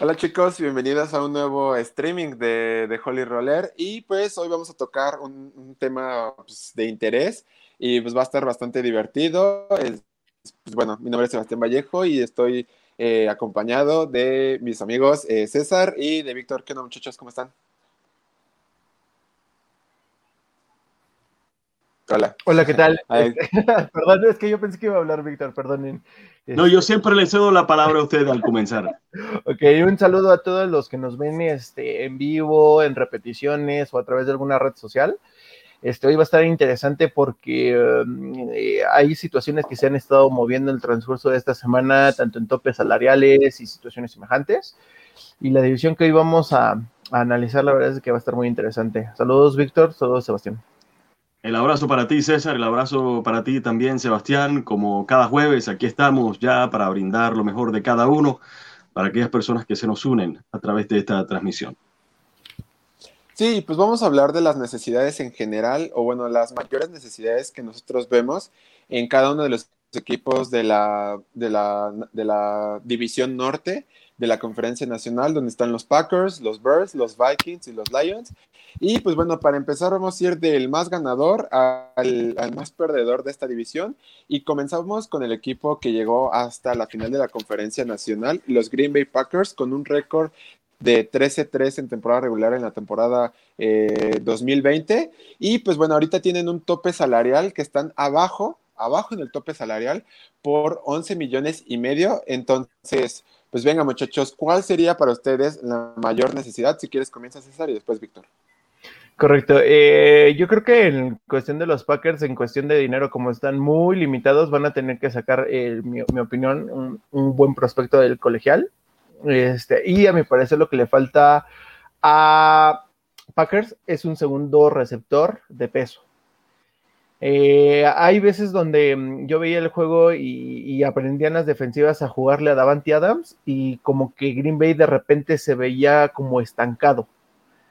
Hola chicos, bienvenidos a un nuevo streaming de, de Holy Roller y pues hoy vamos a tocar un, tema pues, de interés y pues va a estar bastante divertido. pues, bueno, mi nombre es Sebastián Vallejo y estoy eh, acompañado de mis amigos eh, César y de Víctor. ¿Qué onda muchachos? ¿Cómo están? Hola. Hola, ¿qué tal? Perdón, es que yo pensé que iba a hablar Víctor, perdonen. No, yo siempre le cedo la palabra a usted al comenzar. ok, un saludo a todos los que nos ven este, en vivo, en repeticiones o a través de alguna red social. Este, hoy va a estar interesante porque um, eh, hay situaciones que se han estado moviendo en el transcurso de esta semana, tanto en topes salariales y situaciones semejantes. Y la división que hoy vamos a, a analizar, la verdad es que va a estar muy interesante. Saludos, Víctor. Saludos, Sebastián. El abrazo para ti, César, el abrazo para ti también, Sebastián. Como cada jueves, aquí estamos ya para brindar lo mejor de cada uno para aquellas personas que se nos unen a través de esta transmisión. Sí, pues vamos a hablar de las necesidades en general, o bueno, las mayores necesidades que nosotros vemos en cada uno de los equipos de la, de la, de la división norte de la conferencia nacional, donde están los Packers, los Bears, los Vikings y los Lions. Y pues bueno, para empezar vamos a ir del más ganador al, más perdedor de esta división. Y comenzamos con el equipo que llegó hasta la final de la conferencia nacional, los Green Bay Packers, con un récord de 13-3 en temporada regular en la temporada 2020. Eh, y pues bueno, ahorita tienen un tope salarial que están abajo, abajo en el tope salarial por 11 millones y medio. Entonces, pues venga, muchachos, ¿cuál sería para ustedes la mayor necesidad? Si quieres, comienza César y después Víctor. Correcto. Eh, yo creo que en cuestión de los Packers, en cuestión de dinero, como están muy limitados, van a tener que sacar, eh, mi, opinión, un, buen prospecto del colegial. Este, y a mi parecer lo que le falta a Packers es un segundo receptor de peso. Eh, hay veces donde mm, yo veía el juego y, aprendían las defensivas a jugarle a Davante Adams y como que Green Bay de repente se veía como estancado.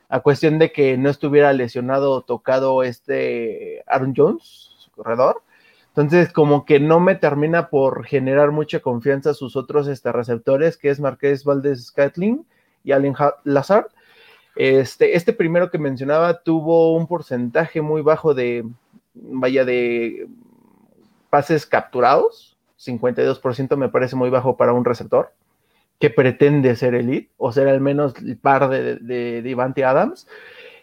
A cuestión de que no estuviera lesionado o tocado este Aaron Jones, su corredor. Entonces, como que no me termina por generar mucha confianza sus otros este, receptores, que es Marqués Valdez Scatling y Allen Lazard. Este, este primero que mencionaba tuvo un porcentaje muy bajo de, vaya de pases capturados, 52% me parece muy bajo para un receptor que pretende ser elite o ser al menos el par de, de, Adams.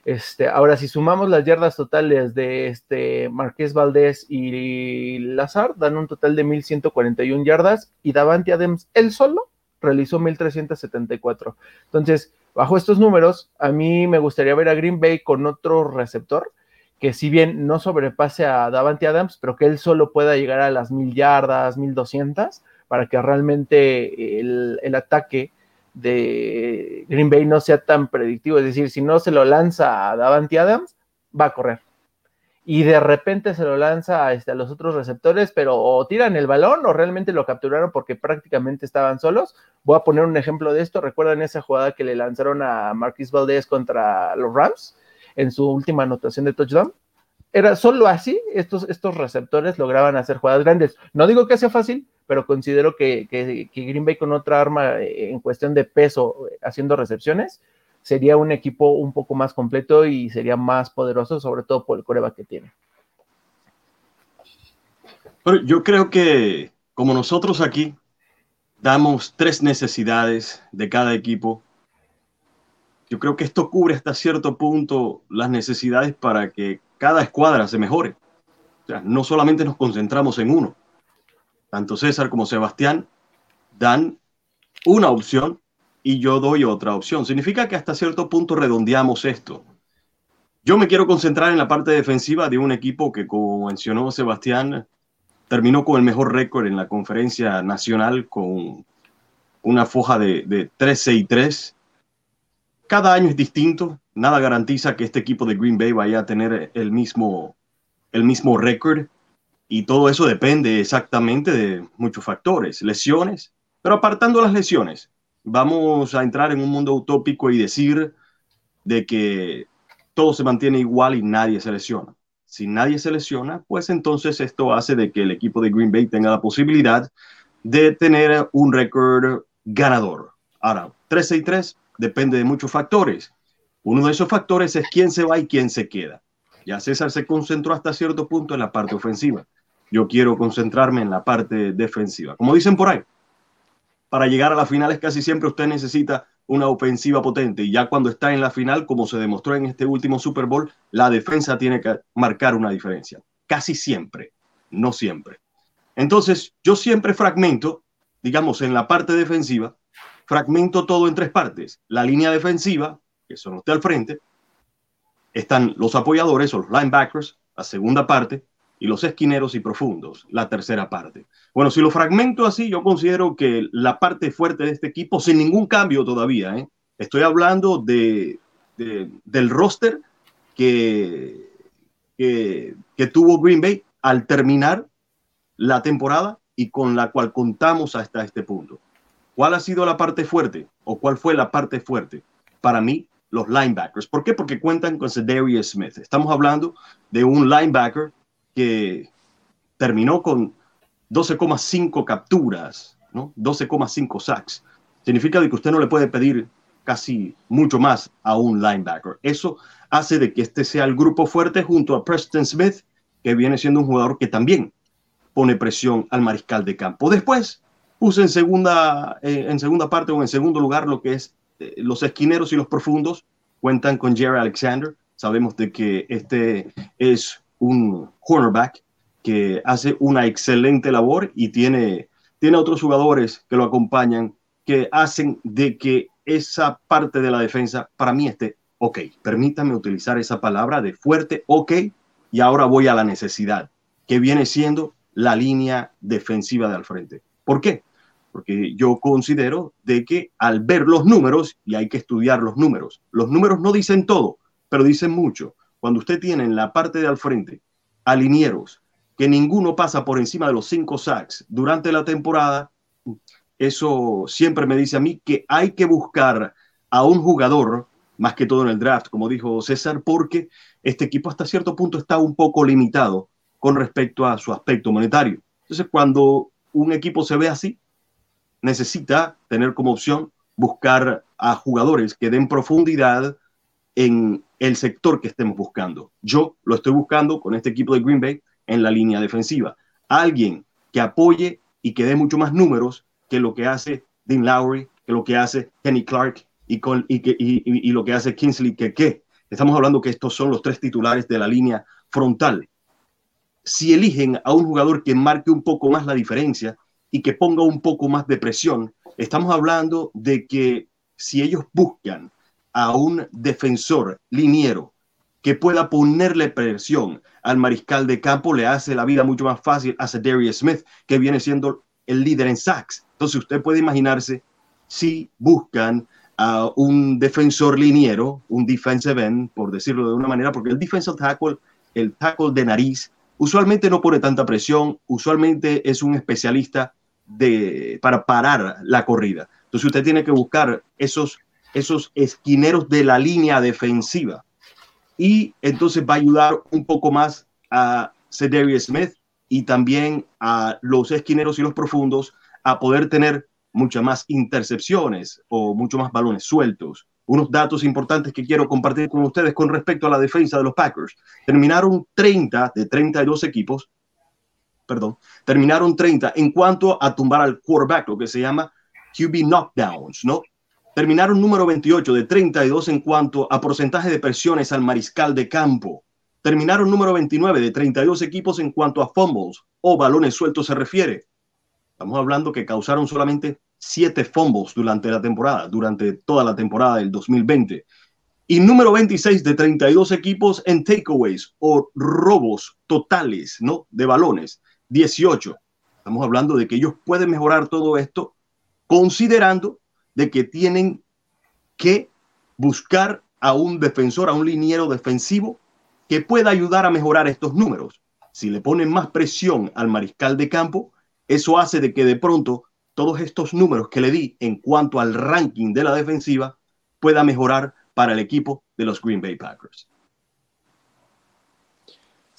Este, ahora, si sumamos las yardas totales de este Marqués Valdés y Lazar, dan un total de 1141 yardas y Davante Adams él solo realizó 1374. Entonces, bajo estos números, a mí me gustaría ver a Green Bay con otro receptor que si bien no sobrepase a Davante Adams, pero que él solo pueda llegar a las mil yardas, mil doscientas, para que realmente el, ataque de Green Bay no sea tan predictivo. Es decir, si no se lo lanza a Davante Adams, va a correr. Y de repente se lo lanza a, este, a los otros receptores, pero o tiran el balón o realmente lo capturaron porque prácticamente estaban solos. Voy a poner un ejemplo de esto. ¿Recuerdan esa jugada que le lanzaron a Marquis Valdez contra los Rams? En su última anotación de touchdown. Era solo así, estos, estos receptores lograban hacer jugadas grandes. No digo que sea fácil, pero considero que, que, Green Bay con otra arma eh, en cuestión de peso eh, haciendo recepciones sería un equipo un poco más completo y sería más poderoso, sobre todo por el coreba que tiene. Pero yo creo que como nosotros aquí damos tres necesidades de cada equipo, yo creo que esto cubre hasta cierto punto las necesidades para que cada escuadra se mejore. O sea, no solamente nos concentramos en uno. Tanto César como Sebastián dan una opción y yo doy otra opción. Significa que hasta cierto punto redondeamos esto. Yo me quiero concentrar en la parte defensiva de un equipo que, como mencionó Sebastián, terminó con el mejor récord en la conferencia nacional con una foja de, de 13 y 3 cada año es distinto. Nada garantiza que este equipo de Green Bay vaya a tener el mismo, el mismo récord. Y todo eso depende exactamente de muchos factores, lesiones. Pero apartando las lesiones, vamos a entrar en un mundo utópico y decir de que todo se mantiene igual y nadie se lesiona. Si nadie se lesiona, pues entonces esto hace de que el equipo de Green Bay tenga la posibilidad de tener un récord ganador. Ahora, 13 y 3 depende de muchos factores. Uno de esos factores es quién se va y quién se queda. Ya César se concentró hasta cierto punto en la parte ofensiva. Yo quiero concentrarme en la parte defensiva. Como dicen por ahí, para llegar a las finales casi siempre usted necesita una ofensiva potente y ya cuando está en la final, como se demostró en este último Super Bowl, la defensa tiene que marcar una diferencia. Casi siempre, no siempre. Entonces, yo siempre fragmento, digamos, en la parte defensiva, fragmento todo en tres partes. La línea defensiva, que son los de al frente, están los apoyadores o los linebackers, la segunda parte, y los esquineros y profundos, la tercera parte. Bueno, si lo fragmento así, yo considero que la parte fuerte de este equipo, sin ningún cambio todavía, ¿eh? estoy hablando de, del roster que, que, que tuvo Green Bay al terminar la temporada y con la cual contamos hasta este punto. ¿Cuál ha sido la parte fuerte o cuál fue la parte fuerte? Para mí, los linebackers. ¿Por qué? Porque cuentan con Cedarius Smith. Estamos hablando de un linebacker que terminó con 12,5 capturas, ¿no? 12,5 sacks. Significa que usted no le puede pedir casi mucho más a un linebacker. Eso hace de que este sea el grupo fuerte junto a Preston Smith, que viene siendo un jugador que también pone presión al mariscal de campo. Después puse en segunda, eh, en segunda parte o en segundo lugar lo que es eh, los esquineros y los profundos. Cuentan con Jerry Alexander. Sabemos de que este es un cornerback que hace una excelente labor y tiene, tiene otros jugadores que lo acompañan que hacen de que esa parte de la defensa para mí esté ok. Permítame utilizar esa palabra de fuerte, ok, y ahora voy a la necesidad, que viene siendo la línea defensiva de al frente. ¿Por qué? Porque yo considero de que al ver los números, y hay que estudiar los números, los números no dicen todo, pero dicen mucho cuando usted tiene en la parte de al frente alinieros que ninguno pasa por encima de los cinco sacks durante la temporada, eso siempre me dice a mí que hay que buscar a un jugador, más que todo en el draft, como dijo César, porque este equipo hasta cierto punto está un poco limitado con respecto a su aspecto monetario. Entonces, cuando un equipo se ve así, necesita tener como opción buscar a jugadores que den profundidad en el sector que estemos buscando. Yo lo estoy buscando con este equipo de Green Bay en la línea defensiva. Alguien que apoye y que dé mucho más números que lo que hace Dean Lowry, que lo que hace Kenny Clark y, con, y, que, y, lo que hace Kingsley que Estamos hablando que estos son los tres titulares de la línea frontal. Si eligen a un jugador que marque un poco más la diferencia y que ponga un poco más de presión, estamos hablando de que si ellos buscan a un defensor liniero que pueda ponerle presión al mariscal de campo, le hace la vida mucho más fácil a Darius Smith, que viene siendo el líder en sacks. Entonces usted puede imaginarse si buscan a un defensor liniero, un defensive end, por decirlo de una manera, porque el defensive tackle, el tackle de nariz, usualmente no pone tanta presión, usualmente es un especialista de, para parar la corrida. Entonces usted tiene que buscar esos esos esquineros de la línea defensiva. Y entonces va a ayudar un poco más a Cedarius Smith y también a los esquineros y los profundos a poder tener muchas más intercepciones o mucho más balones sueltos. Unos datos importantes que quiero compartir con ustedes con respecto a la defensa de los Packers. Terminaron 30 de 32 equipos, perdón, terminaron 30 en cuanto a tumbar al quarterback, lo que se llama QB knockdowns, ¿no? Terminaron número 28 de 32 en cuanto a porcentaje de presiones al mariscal de campo. Terminaron número 29 de 32 equipos en cuanto a fumbles o balones sueltos se refiere. Estamos hablando que causaron solamente 7 fumbles durante la temporada, durante toda la temporada del 2020. Y número 26 de 32 equipos en takeaways o robos totales, ¿no? De balones. 18. Estamos hablando de que ellos pueden mejorar todo esto considerando de que tienen que buscar a un defensor, a un liniero defensivo que pueda ayudar a mejorar estos números. Si le ponen más presión al mariscal de campo, eso hace de que de pronto todos estos números que le di en cuanto al ranking de la defensiva pueda mejorar para el equipo de los Green Bay Packers.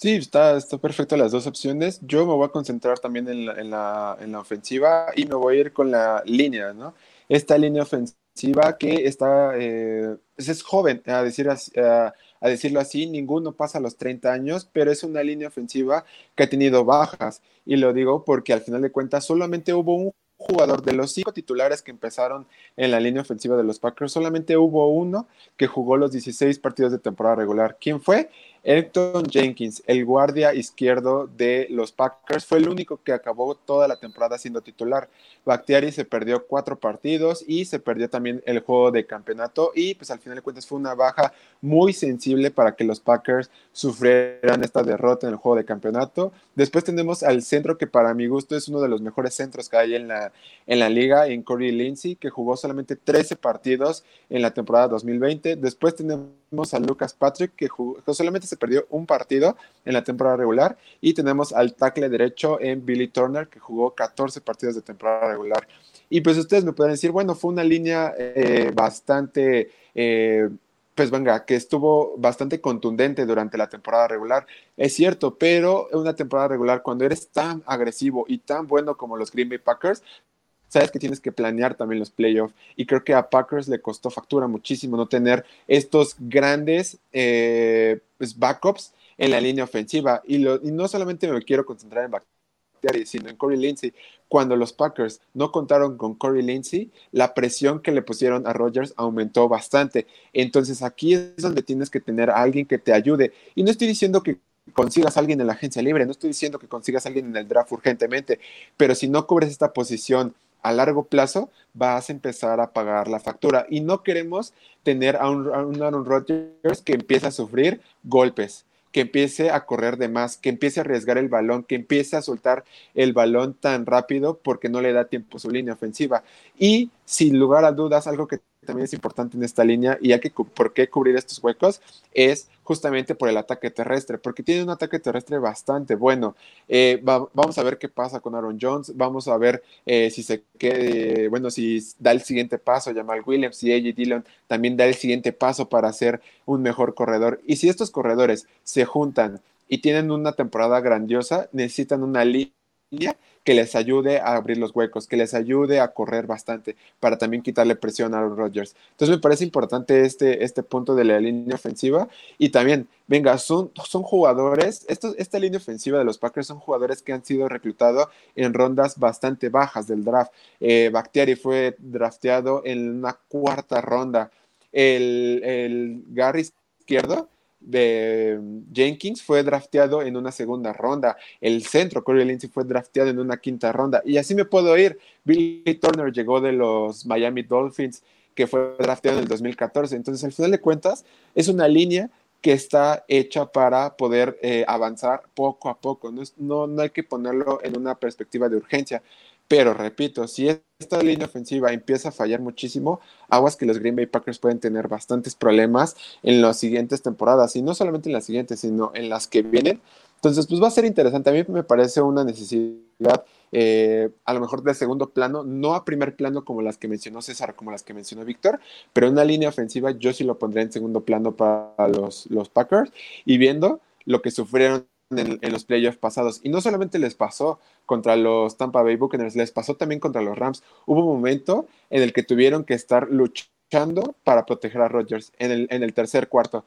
Sí, está, está perfecto las dos opciones. Yo me voy a concentrar también en la, en la, en la ofensiva y me voy a ir con la línea, ¿no? esta línea ofensiva que está, eh, es joven, a, decir a, decirlo así, ninguno pasa los 30 años, pero es una línea ofensiva que ha tenido bajas. Y lo digo porque al final de cuentas solamente hubo un jugador de los cinco titulares que empezaron en la línea ofensiva de los Packers, solamente hubo uno que jugó los 16 partidos de temporada regular. ¿Quién fue? Elton Jenkins, el guardia izquierdo de los Packers, fue el único que acabó toda la temporada siendo titular. Bakhtiari se perdió cuatro partidos y se perdió también el juego de campeonato y pues al final de cuentas fue una baja muy sensible para que los Packers sufrieran esta derrota en el juego de campeonato. Después tenemos al centro que para mi gusto es uno de los mejores centros que hay en la, en la liga, en Corey Lindsey, que jugó solamente 13 partidos en la temporada 2020. Después tenemos a Lucas Patrick, que, jugó, solamente perdió un partido en la temporada regular. Y tenemos al tackle derecho en Billy Turner, que jugó 14 partidos de temporada regular. Y pues ustedes me pueden decir, bueno, fue una línea eh, bastante... Eh, pues venga, que estuvo bastante contundente durante la temporada regular. Es cierto, pero en una temporada regular, cuando eres tan agresivo y tan bueno como los Green Bay Packers, sabes que tienes que planear también los playoffs. Y creo que a Packers le costó factura muchísimo no tener estos grandes eh, pues, backups en la línea ofensiva. Y, no solamente me quiero concentrar en Bakhtiari, sino en Corey Lindsey. Cuando los Packers no contaron con Corey Lindsey, la presión que le pusieron a Rodgers aumentó bastante. Entonces aquí es donde tienes que tener a alguien que te ayude. Y no estoy diciendo que consigas alguien en la agencia libre, no estoy diciendo que consigas alguien en el draft urgentemente, pero si no cubres esta posición a largo plazo vas a empezar a pagar la factura. Y no queremos tener a un, Aaron Rodgers que empiece a sufrir golpes, que empiece a correr de más, que empiece a arriesgar el balón, que empiece a soltar el balón tan rápido porque no le da tiempo su línea ofensiva. Y sin lugar a dudas, algo que también es importante en esta línea y hay que por qué cubrir estos huecos es justamente por el ataque terrestre, porque tiene un ataque terrestre bastante bueno. Eh, vamos a ver qué pasa con Aaron Jones, vamos a ver eh, si se quede, bueno, si da el siguiente paso Jamal Williams, si AJ Dillon también da el siguiente paso para ser un mejor corredor. Y si estos corredores se juntan y tienen una temporada grandiosa, necesitan una línea que les ayude a abrir los huecos, que les ayude a correr bastante para también quitarle presión a los Rodgers. Entonces me parece importante este, este punto de la línea ofensiva y también, venga, son, son jugadores, esta línea ofensiva de los Packers son jugadores que han sido reclutados en rondas bastante bajas del draft. Eh, Bactiari fue drafteado en una cuarta ronda. El, el izquierdo de Jenkins fue drafteado en una segunda ronda. El centro, Corey Lindsey, fue drafteado en una quinta ronda. Y así me puedo ir. Billy Turner llegó de los Miami Dolphins, que fue drafteado en el 2014. Entonces, al final de cuentas, es una línea que está hecha para poder eh, avanzar poco a poco. No, no hay que ponerlo en una perspectiva de urgencia. Pero repito, si esta línea ofensiva empieza a fallar muchísimo, aguas que los Green Bay Packers pueden tener bastantes problemas en las siguientes temporadas, y no solamente en las siguientes, sino en las que vienen. Entonces, pues va a ser interesante. A mí me parece una necesidad, eh, a lo mejor de segundo plano, no a primer plano como las que mencionó César, como las que mencionó Víctor, pero una línea ofensiva yo sí lo pondré en segundo plano para los Packers y viendo lo que sufrieron en, los playoffs pasados. Y no solamente les pasó contra los Tampa Bay Buccaneers, les pasó también contra los Rams. Hubo un momento en el que tuvieron que estar luchando para proteger a Rodgers en el, en el tercer cuarto.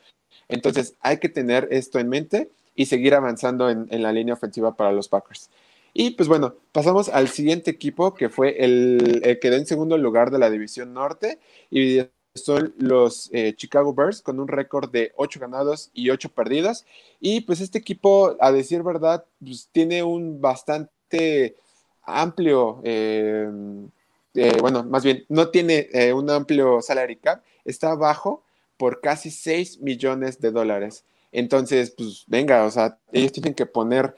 Entonces hay que tener esto en mente y seguir avanzando en, en, la línea ofensiva para los Packers. Y pues bueno, pasamos al siguiente equipo que fue el, el que quedó en segundo lugar de la división norte y son los eh, Chicago Bears con un récord de 8 ganados y 8 perdidas. Y pues este equipo, a decir verdad, pues, tiene un bastante amplio, eh, eh, bueno, más bien, no tiene un amplio salary cap, está abajo por casi 6 millones de dólares. Entonces, pues venga, o sea, ellos tienen que poner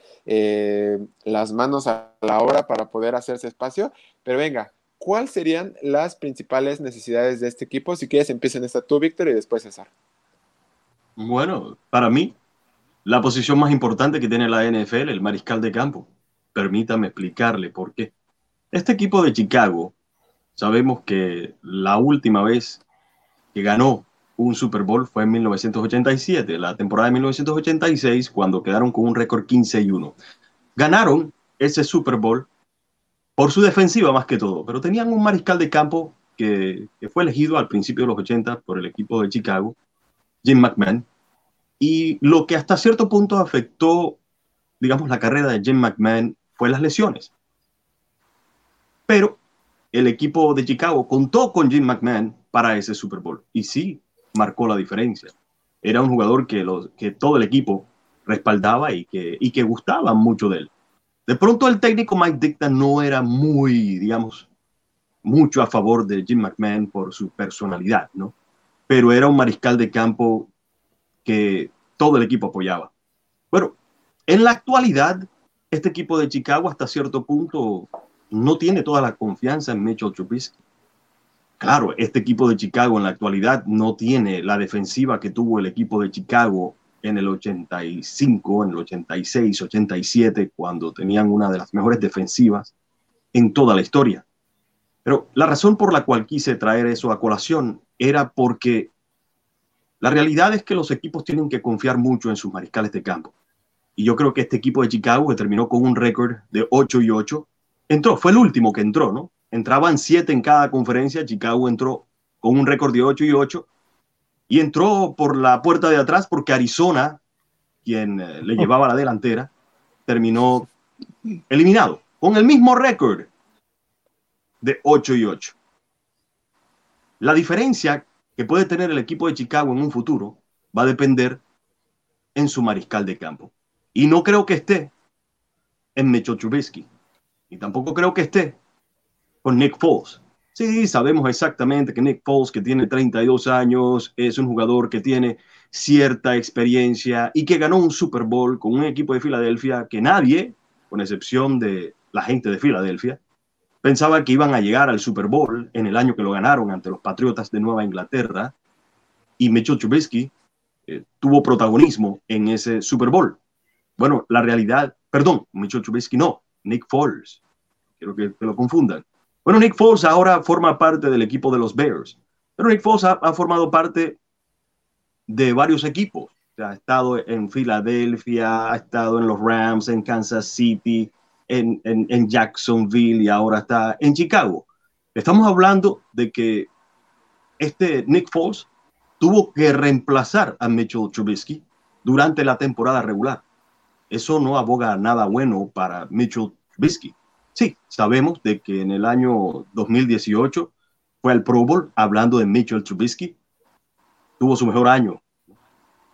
las manos a la obra para poder hacerse espacio, pero venga, ¿cuáles serían las principales necesidades de este equipo? Si quieres, empiecen esta tú, Víctor, y después César. Bueno, para mí, la posición más importante que tiene la NFL, el mariscal de campo. Permítame explicarle por qué. Este equipo de Chicago, sabemos que la última vez que ganó un Super Bowl fue en 1987, la temporada de 1986, cuando quedaron con un récord 15 y 1. Ganaron ese Super Bowl por su defensiva más que todo, pero tenían un mariscal de campo que fue elegido al principio de los 80 por el equipo de Chicago, Jim McMahon, y lo que hasta cierto punto afectó, digamos, la carrera de Jim McMahon fue las lesiones. Pero el equipo de Chicago contó con Jim McMahon para ese Super Bowl y sí marcó la diferencia. Era un jugador que todo el equipo respaldaba y que, y que gustaba mucho de él. De pronto el técnico Mike Dicta no era muy, digamos, mucho a favor de Jim McMahon por su personalidad, ¿no? Pero era un mariscal de campo que todo el equipo apoyaba. Bueno, en la actualidad, este equipo de Chicago hasta cierto punto no tiene toda la confianza en Mitchell Trubisky. Claro, este equipo de Chicago en la actualidad no tiene la defensiva que tuvo el equipo de Chicago en el 85, en el 86, 87, cuando tenían una de las mejores defensivas en toda la historia. Pero la razón por la cual quise traer eso a colación era porque la realidad es que los equipos tienen que confiar mucho en sus mariscales de campo. Y yo creo que este equipo de Chicago, que terminó con un récord de 8 y 8, entró, fue el último que entró, ¿no? Entraban 7 en cada conferencia, Chicago entró con un récord de 8 y 8 y entró por la puerta de atrás porque Arizona, quien eh, le llevaba la delantera, terminó eliminado con el mismo récord de 8 y 8. La diferencia que puede tener el equipo de Chicago en un futuro va a depender en su mariscal de campo. Y no creo que esté en Mecho Trubisky. Y tampoco creo que esté con Nick Foles. Sí, sabemos exactamente que Nick Foles, que tiene 32 años, es un jugador que tiene cierta experiencia y que ganó un Super Bowl con un equipo de Filadelfia que nadie, con excepción de la gente de Filadelfia, pensaba que iban a llegar al Super Bowl en el año que lo ganaron ante los Patriotas de Nueva Inglaterra. Y Mitchell Trubisky eh, tuvo protagonismo en ese Super Bowl. Bueno, la realidad, perdón, Mitchell Trubisky no, Nick Foles. Quiero que, te lo confundan. Bueno, Nick Foles ahora forma parte del equipo de los Bears, pero Nick Foles ha, formado parte de varios equipos. ha estado en Filadelfia, ha estado en los Rams, en Kansas City, en, en, Jacksonville y ahora está en Chicago. Estamos hablando de que este Nick Foles tuvo que reemplazar a Mitchell Trubisky durante la temporada regular. Eso no aboga nada bueno para Mitchell Trubisky. Sí, sabemos de que en el año 2018 fue al Pro Bowl, hablando de Mitchell Trubisky, tuvo su mejor año,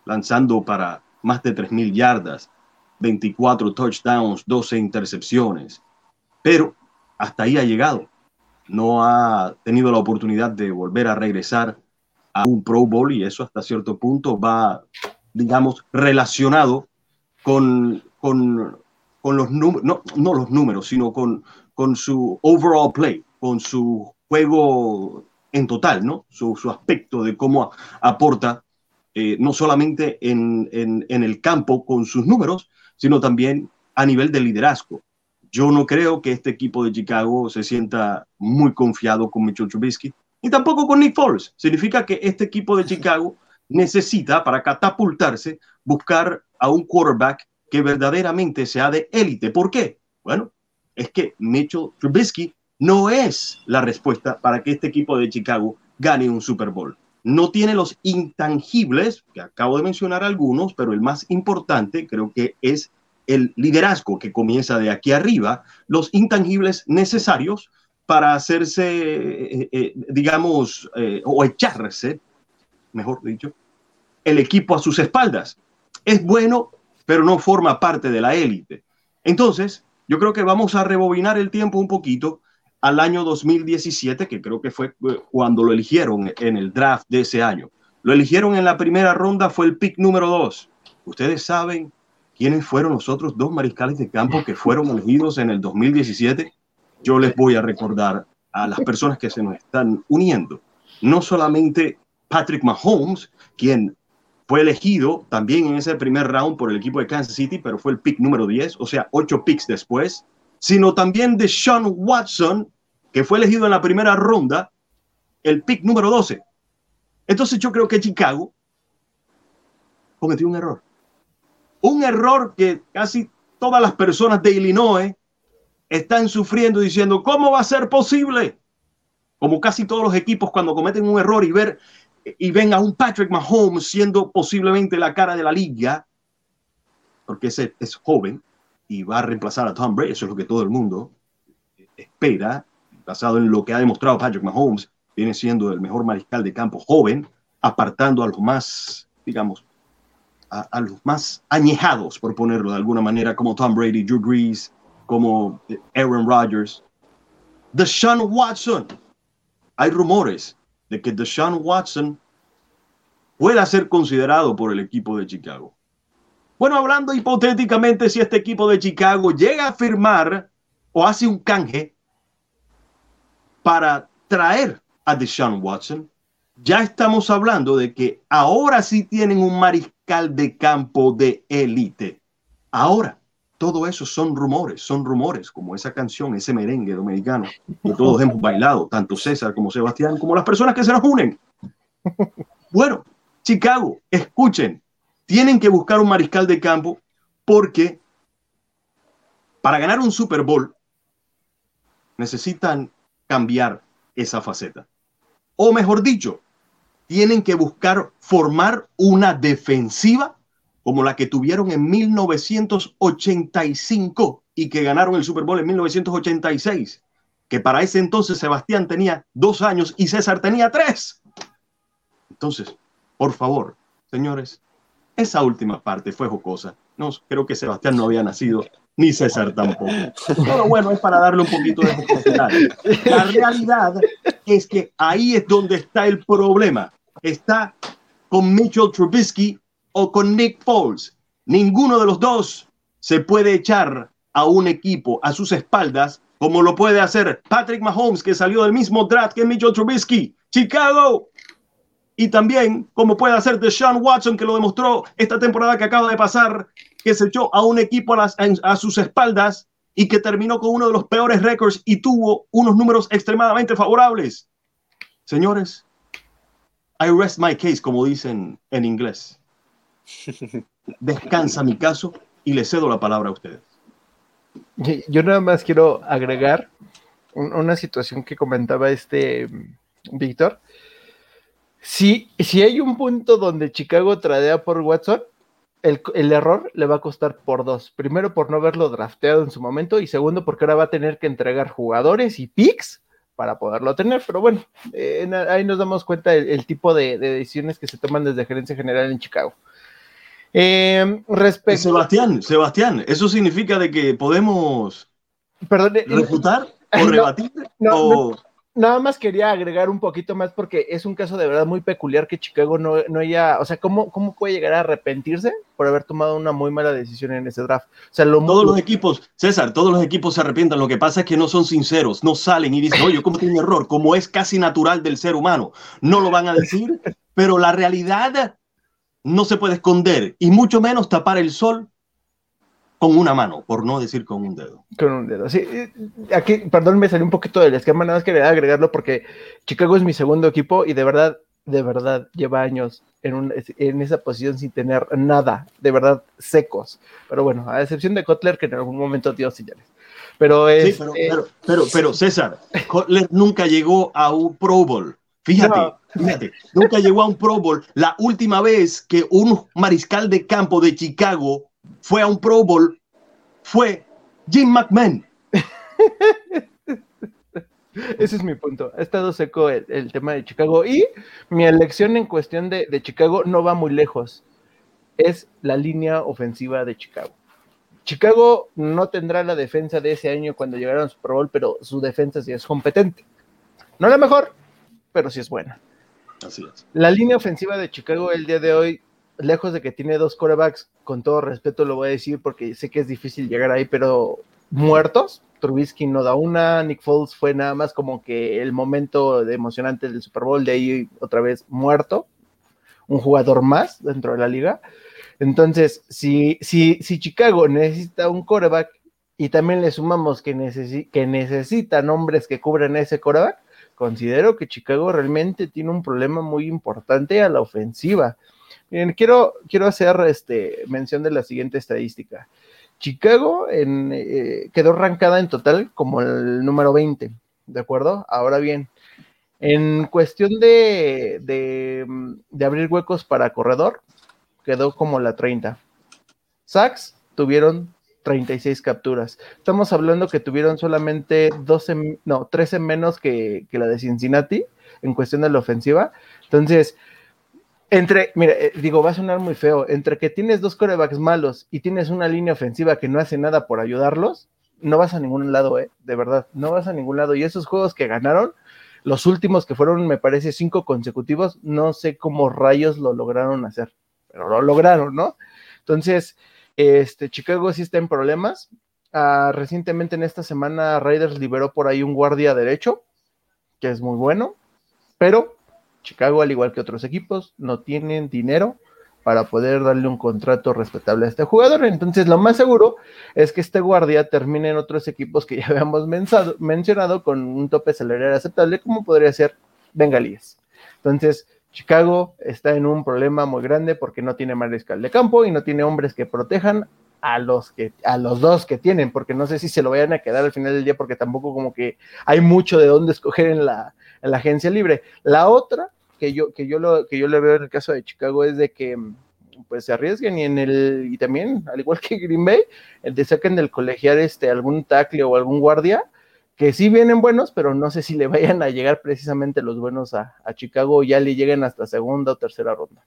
lanzando para más de 3.000 yardas, 24 touchdowns, 12 intercepciones, pero hasta ahí ha llegado. No ha tenido la oportunidad de volver a regresar a un Pro Bowl y eso hasta cierto punto va, digamos, relacionado con, con con los números, no, no, los números, sino con, con su overall play, con su juego en total, ¿no? Su, su aspecto de cómo aporta, eh, no solamente en, en, en, el campo con sus números, sino también a nivel de liderazgo. Yo no creo que este equipo de Chicago se sienta muy confiado con Mitchell Trubisky, ni tampoco con Nick Foles. Significa que este equipo de Chicago necesita, para catapultarse, buscar a un quarterback que verdaderamente sea de élite. ¿Por qué? Bueno, es que Mitchell Trubisky no es la respuesta para que este equipo de Chicago gane un Super Bowl. No tiene los intangibles, que acabo de mencionar algunos, pero el más importante creo que es el liderazgo que comienza de aquí arriba, los intangibles necesarios para hacerse, eh, eh, digamos, eh, o echarse, mejor dicho, el equipo a sus espaldas. Es bueno pero no forma parte de la élite. Entonces, yo creo que vamos a rebobinar el tiempo un poquito al año 2017, que creo que fue eh, cuando lo eligieron en el draft de ese año. Lo eligieron en la primera ronda, fue el pick número dos. Ustedes saben quiénes fueron los otros dos mariscales de campo que fueron elegidos en el 2017. Yo les voy a recordar a las personas que se nos están uniendo. No solamente Patrick Mahomes, quien fue elegido también en ese primer round por el equipo de Kansas City, pero fue el pick número 10, o sea, ocho picks después, sino también de Sean Watson, que fue elegido en la primera ronda, el pick número 12. Entonces yo creo que Chicago cometió un error. Un error que casi todas las personas de Illinois están sufriendo diciendo, ¿cómo va a ser posible? como casi todos los equipos cuando cometen un error y ver y ven a un Patrick Mahomes siendo posiblemente la cara de la liga, porque ese es joven y va a reemplazar a Tom Brady, eso es lo que todo el mundo espera, basado en lo que ha demostrado Patrick Mahomes, viene siendo el mejor mariscal de campo joven, apartando a los más, digamos, a, los más añejados, por ponerlo de alguna manera, como Tom Brady, Drew Brees, como Aaron Rodgers. Deshaun Watson. Hay rumores de que Deshaun Watson pueda ser considerado por el equipo de Chicago. Bueno, hablando hipotéticamente, si este equipo de Chicago llega a firmar o hace un canje para traer a Deshaun Watson, ya estamos hablando de que ahora sí tienen un mariscal de campo de élite. Ahora, todo eso son rumores, son rumores, como esa canción, ese merengue dominicano que todos hemos bailado, tanto César como Sebastián, como las personas que se nos unen. Bueno, Chicago, escuchen, tienen que buscar un mariscal de campo porque para ganar un Super Bowl necesitan cambiar esa faceta. O mejor dicho, tienen que buscar formar una defensiva como la que tuvieron en 1985 y que ganaron el Super Bowl en 1986, que para ese entonces Sebastián tenía dos años y César tenía tres. Entonces, por favor, señores, esa última parte fue jocosa. No, creo que Sebastián no había nacido, ni César tampoco. Pero bueno, es para darle un poquito de jocosidad. La realidad es que ahí es donde está el problema. Está con Mitchell Trubisky o con Nick Foles. Ninguno de los dos se puede echar a un equipo a sus espaldas como lo puede hacer Patrick Mahomes, que salió del mismo draft que Mitchell Trubisky. Chicago. Y también como puede hacer Deshaun Watson, que lo demostró esta temporada que acaba de pasar, que se echó a un equipo a, sus espaldas y que terminó con uno de los peores récords y tuvo unos números extremadamente favorables. Señores, I rest my case, como dicen en inglés descansa mi caso y le cedo la palabra a ustedes. Yo nada más quiero agregar una situación que comentaba este Víctor. Si, si hay un punto donde Chicago tradea por Watson, el, el, error le va a costar por dos. Primero, por no haberlo drafteado en su momento, y segundo, porque ahora va a tener que entregar jugadores y picks para poderlo tener. Pero bueno, eh, ahí nos damos cuenta del tipo de, decisiones que se toman desde gerencia general en Chicago. Eh, respecto... Sebastián, Sebastián, ¿eso significa de que podemos Perdón, eh, refutar o rebatir? nada más quería agregar un poquito más porque es un caso de verdad muy peculiar que Chicago no, no haya, o sea, ¿cómo, ¿cómo puede llegar a arrepentirse por haber tomado una muy mala decisión en ese draft? O sea, lo todos los equipos, César, todos los equipos se arrepientan, lo que pasa es que no son sinceros, no salen y dicen, oye, ¿cómo tiene un error? Como es casi natural del ser humano, no lo van a decir, pero la realidad no se puede esconder y mucho menos tapar el sol con una mano, por no decir con un dedo. Con un dedo, sí. Aquí, perdón, me salió un poquito del esquema, nada más quería agregarlo porque Chicago es mi segundo equipo y de verdad, de verdad, lleva años en, en esa posición sin tener nada, de verdad, secos. Pero bueno, a excepción de Kotler, que en algún momento dio señales. Pero, es, sí, pero, pero, pero, César, Kotler nunca llegó a un Pro Bowl. Fíjate, fíjate, nunca llegó a un Pro Bowl. La última vez que un mariscal de campo de Chicago fue a un Pro Bowl fue Jim McMahon. Ese es mi punto. Ha estado seco el, tema de Chicago y mi elección en cuestión de, de, Chicago no va muy lejos. Es la línea ofensiva de Chicago. Chicago no tendrá la defensa de ese año cuando llegaron al Super Bowl, pero su defensa sí es competente. No la mejor, pero sí es buena. Así es. La línea ofensiva de Chicago el día de hoy, lejos de que tiene dos corebacks, con todo respeto lo voy a decir porque sé que es difícil llegar ahí, pero muertos. Trubisky no da una, Nick Foles fue nada más como que el momento emocionante del Super Bowl, de ahí otra vez muerto, un jugador más dentro de la liga. Entonces, si, si, si Chicago necesita un coreback y también le sumamos que, que necesitan hombres que cubran ese coreback, considero que Chicago realmente tiene un problema muy importante a la ofensiva. Miren, quiero, quiero hacer este, mención de la siguiente estadística. Chicago eh, quedó arrancada en total como el número 20, ¿de acuerdo? Ahora bien, En cuestión de, de, abrir huecos para corredor, quedó como la 30. Sacks tuvieron 36 capturas. Estamos hablando que tuvieron solamente 12, no, 13 menos que, que la de Cincinnati en cuestión de la ofensiva. Entonces, entre, mira, eh, digo, va a sonar muy feo, entre que tienes dos corebacks malos y tienes una línea ofensiva que no hace nada por ayudarlos, no vas a ningún lado, eh, de verdad, no vas a ningún lado. Y esos juegos que ganaron, los últimos que fueron, me parece, cinco consecutivos, no sé cómo rayos lo lograron hacer, pero lo lograron, ¿no? Entonces, este, Chicago sí está en problemas. Ah, recientemente en esta semana Raiders liberó por ahí un guardia derecho, que es muy bueno, pero Chicago, al igual que otros equipos, no tienen dinero para poder darle un contrato respetable a este jugador. Entonces, lo más seguro es que este guardia termine en otros equipos que ya habíamos mencionado con un tope salarial aceptable, como podría ser Bengalíes. Entonces, Chicago está en un problema muy grande porque no tiene mariscal de campo y no tiene hombres que protejan a los que a los dos que tienen, porque no sé si se lo vayan a quedar al final del día porque tampoco como que hay mucho de dónde escoger en la, en la agencia libre. La otra que yo, que yo lo, que yo le veo en el caso de Chicago es de que pues se arriesguen y en el, y también, al igual que Green Bay, el de saquen del colegial este algún tackle o algún guardia, que sí vienen buenos, pero no sé si le vayan a llegar precisamente los buenos a, a Chicago o ya le lleguen hasta segunda o tercera ronda.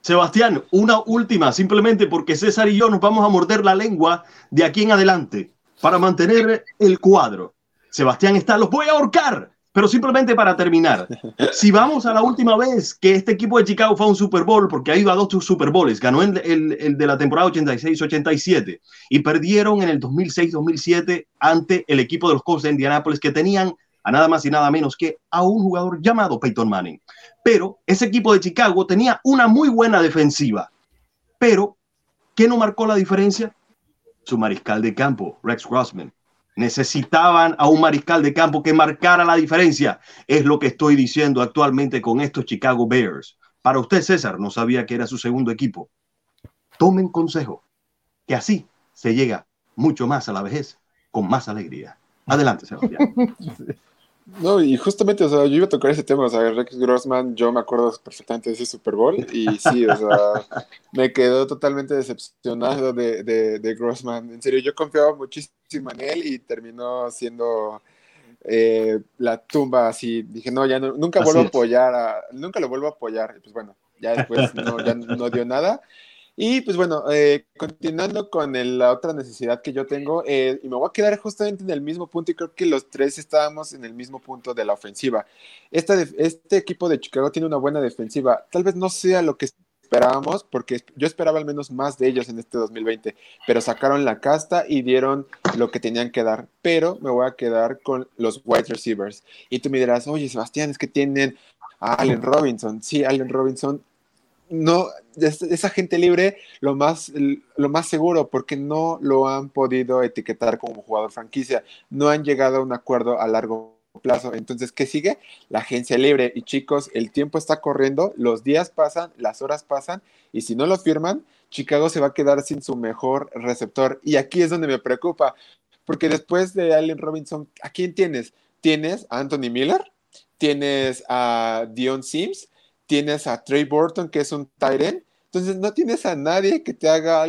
Sebastián, una última, simplemente porque César y yo nos vamos a morder la lengua de aquí en adelante para mantener el cuadro. Sebastián está, los voy a ahorcar. Pero simplemente para terminar, si vamos a la última vez que este equipo de Chicago fue a un Super Bowl, porque ha ido a dos Super Bowls, ganó el, el, de la temporada 86-87 y perdieron en el 2006-2007 ante el equipo de los Colts de Indianapolis que tenían a nada más y nada menos que a un jugador llamado Peyton Manning. Pero ese equipo de Chicago tenía una muy buena defensiva. Pero, ¿qué no marcó la diferencia? Su mariscal de campo, Rex Grossman Necesitaban a un mariscal de campo que marcara la diferencia. Es lo que estoy diciendo actualmente con estos Chicago Bears. Para usted, César, no sabía que era su segundo equipo. Tomen consejo, que así se llega mucho más a la vejez con más alegría. Adelante, Sebastián. No, y justamente, o sea, yo iba a tocar ese tema, o sea, Rex Grossman, yo me acuerdo perfectamente de ese Super Bowl, y sí, o sea, me quedó totalmente decepcionado de, de, Grossman. En serio, yo confiaba muchísimo en él y terminó siendo eh, la tumba así. Dije, no, ya nunca vuelvo a apoyar, nunca lo vuelvo a apoyar. Y pues bueno, ya después no, ya no dio nada. Y pues bueno, eh, continuando con la otra necesidad que yo tengo, eh, y me voy a quedar justamente en el mismo punto y creo que los tres estábamos en el mismo punto de la ofensiva. este equipo de Chicago tiene una buena defensiva, tal vez no sea lo que esperábamos, porque yo esperaba al menos más de ellos en este 2020, pero sacaron la casta y dieron lo que tenían que dar, pero me voy a quedar con los wide receivers. Y tú me dirás, oye Sebastián, es que tienen a Allen Robinson. Sí, Allen Robinson no, esa gente libre lo más, lo más seguro porque no lo han podido etiquetar como jugador franquicia, no han llegado a un acuerdo a largo plazo. Entonces, ¿qué sigue? La agencia libre. Y chicos, el tiempo está corriendo, los días pasan, las horas pasan, y si no lo firman, Chicago se va a quedar sin su mejor receptor. Y aquí es donde me preocupa, porque después de Allen Robinson, ¿a quién tienes? Tienes a Anthony Miller, tienes a Dion Sims, tienes a Trey Burton, que es un Tyrant, entonces no tienes a nadie que te haga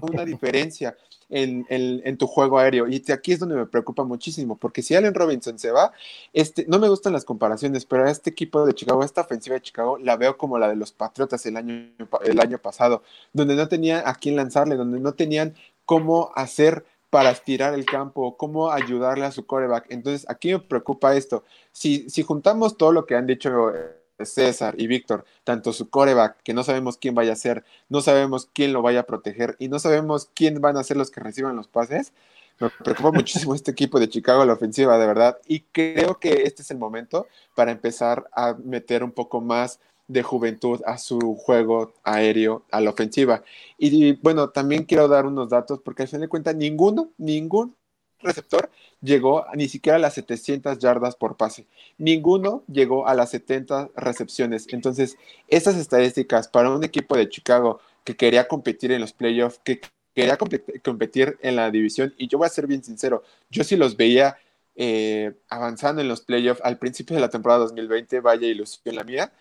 una diferencia en, tu juego aéreo. Y aquí es donde me preocupa muchísimo, porque si Allen Robinson se va, este, no me gustan las comparaciones, pero a este equipo de Chicago, esta ofensiva de Chicago, la veo como la de los Patriotas el año, el año pasado, donde no tenían a quién lanzarle, donde no tenían cómo hacer para estirar el campo, cómo ayudarle a su coreback. Entonces, aquí me preocupa esto. Si, si juntamos todo lo que han dicho César y Víctor, tanto su coreback, que no sabemos quién vaya a ser, no sabemos quién lo vaya a proteger y no sabemos quién van a ser los que reciban los pases, me preocupa muchísimo este equipo de Chicago, la ofensiva, de verdad, y creo que este es el momento para empezar a meter un poco más de juventud a su juego aéreo, a la ofensiva. Y, bueno, también quiero dar unos datos, porque al final de cuentas, ninguno, ningún receptor llegó ni siquiera a las 700 yardas por pase. Ninguno llegó a las 70 recepciones. Entonces, estas estadísticas para un equipo de Chicago que quería competir en los playoffs, que quería competir en la división, y yo voy a ser bien sincero, yo sí los veía eh, avanzando en los playoffs al principio de la temporada 2020, vaya ilusión la mía,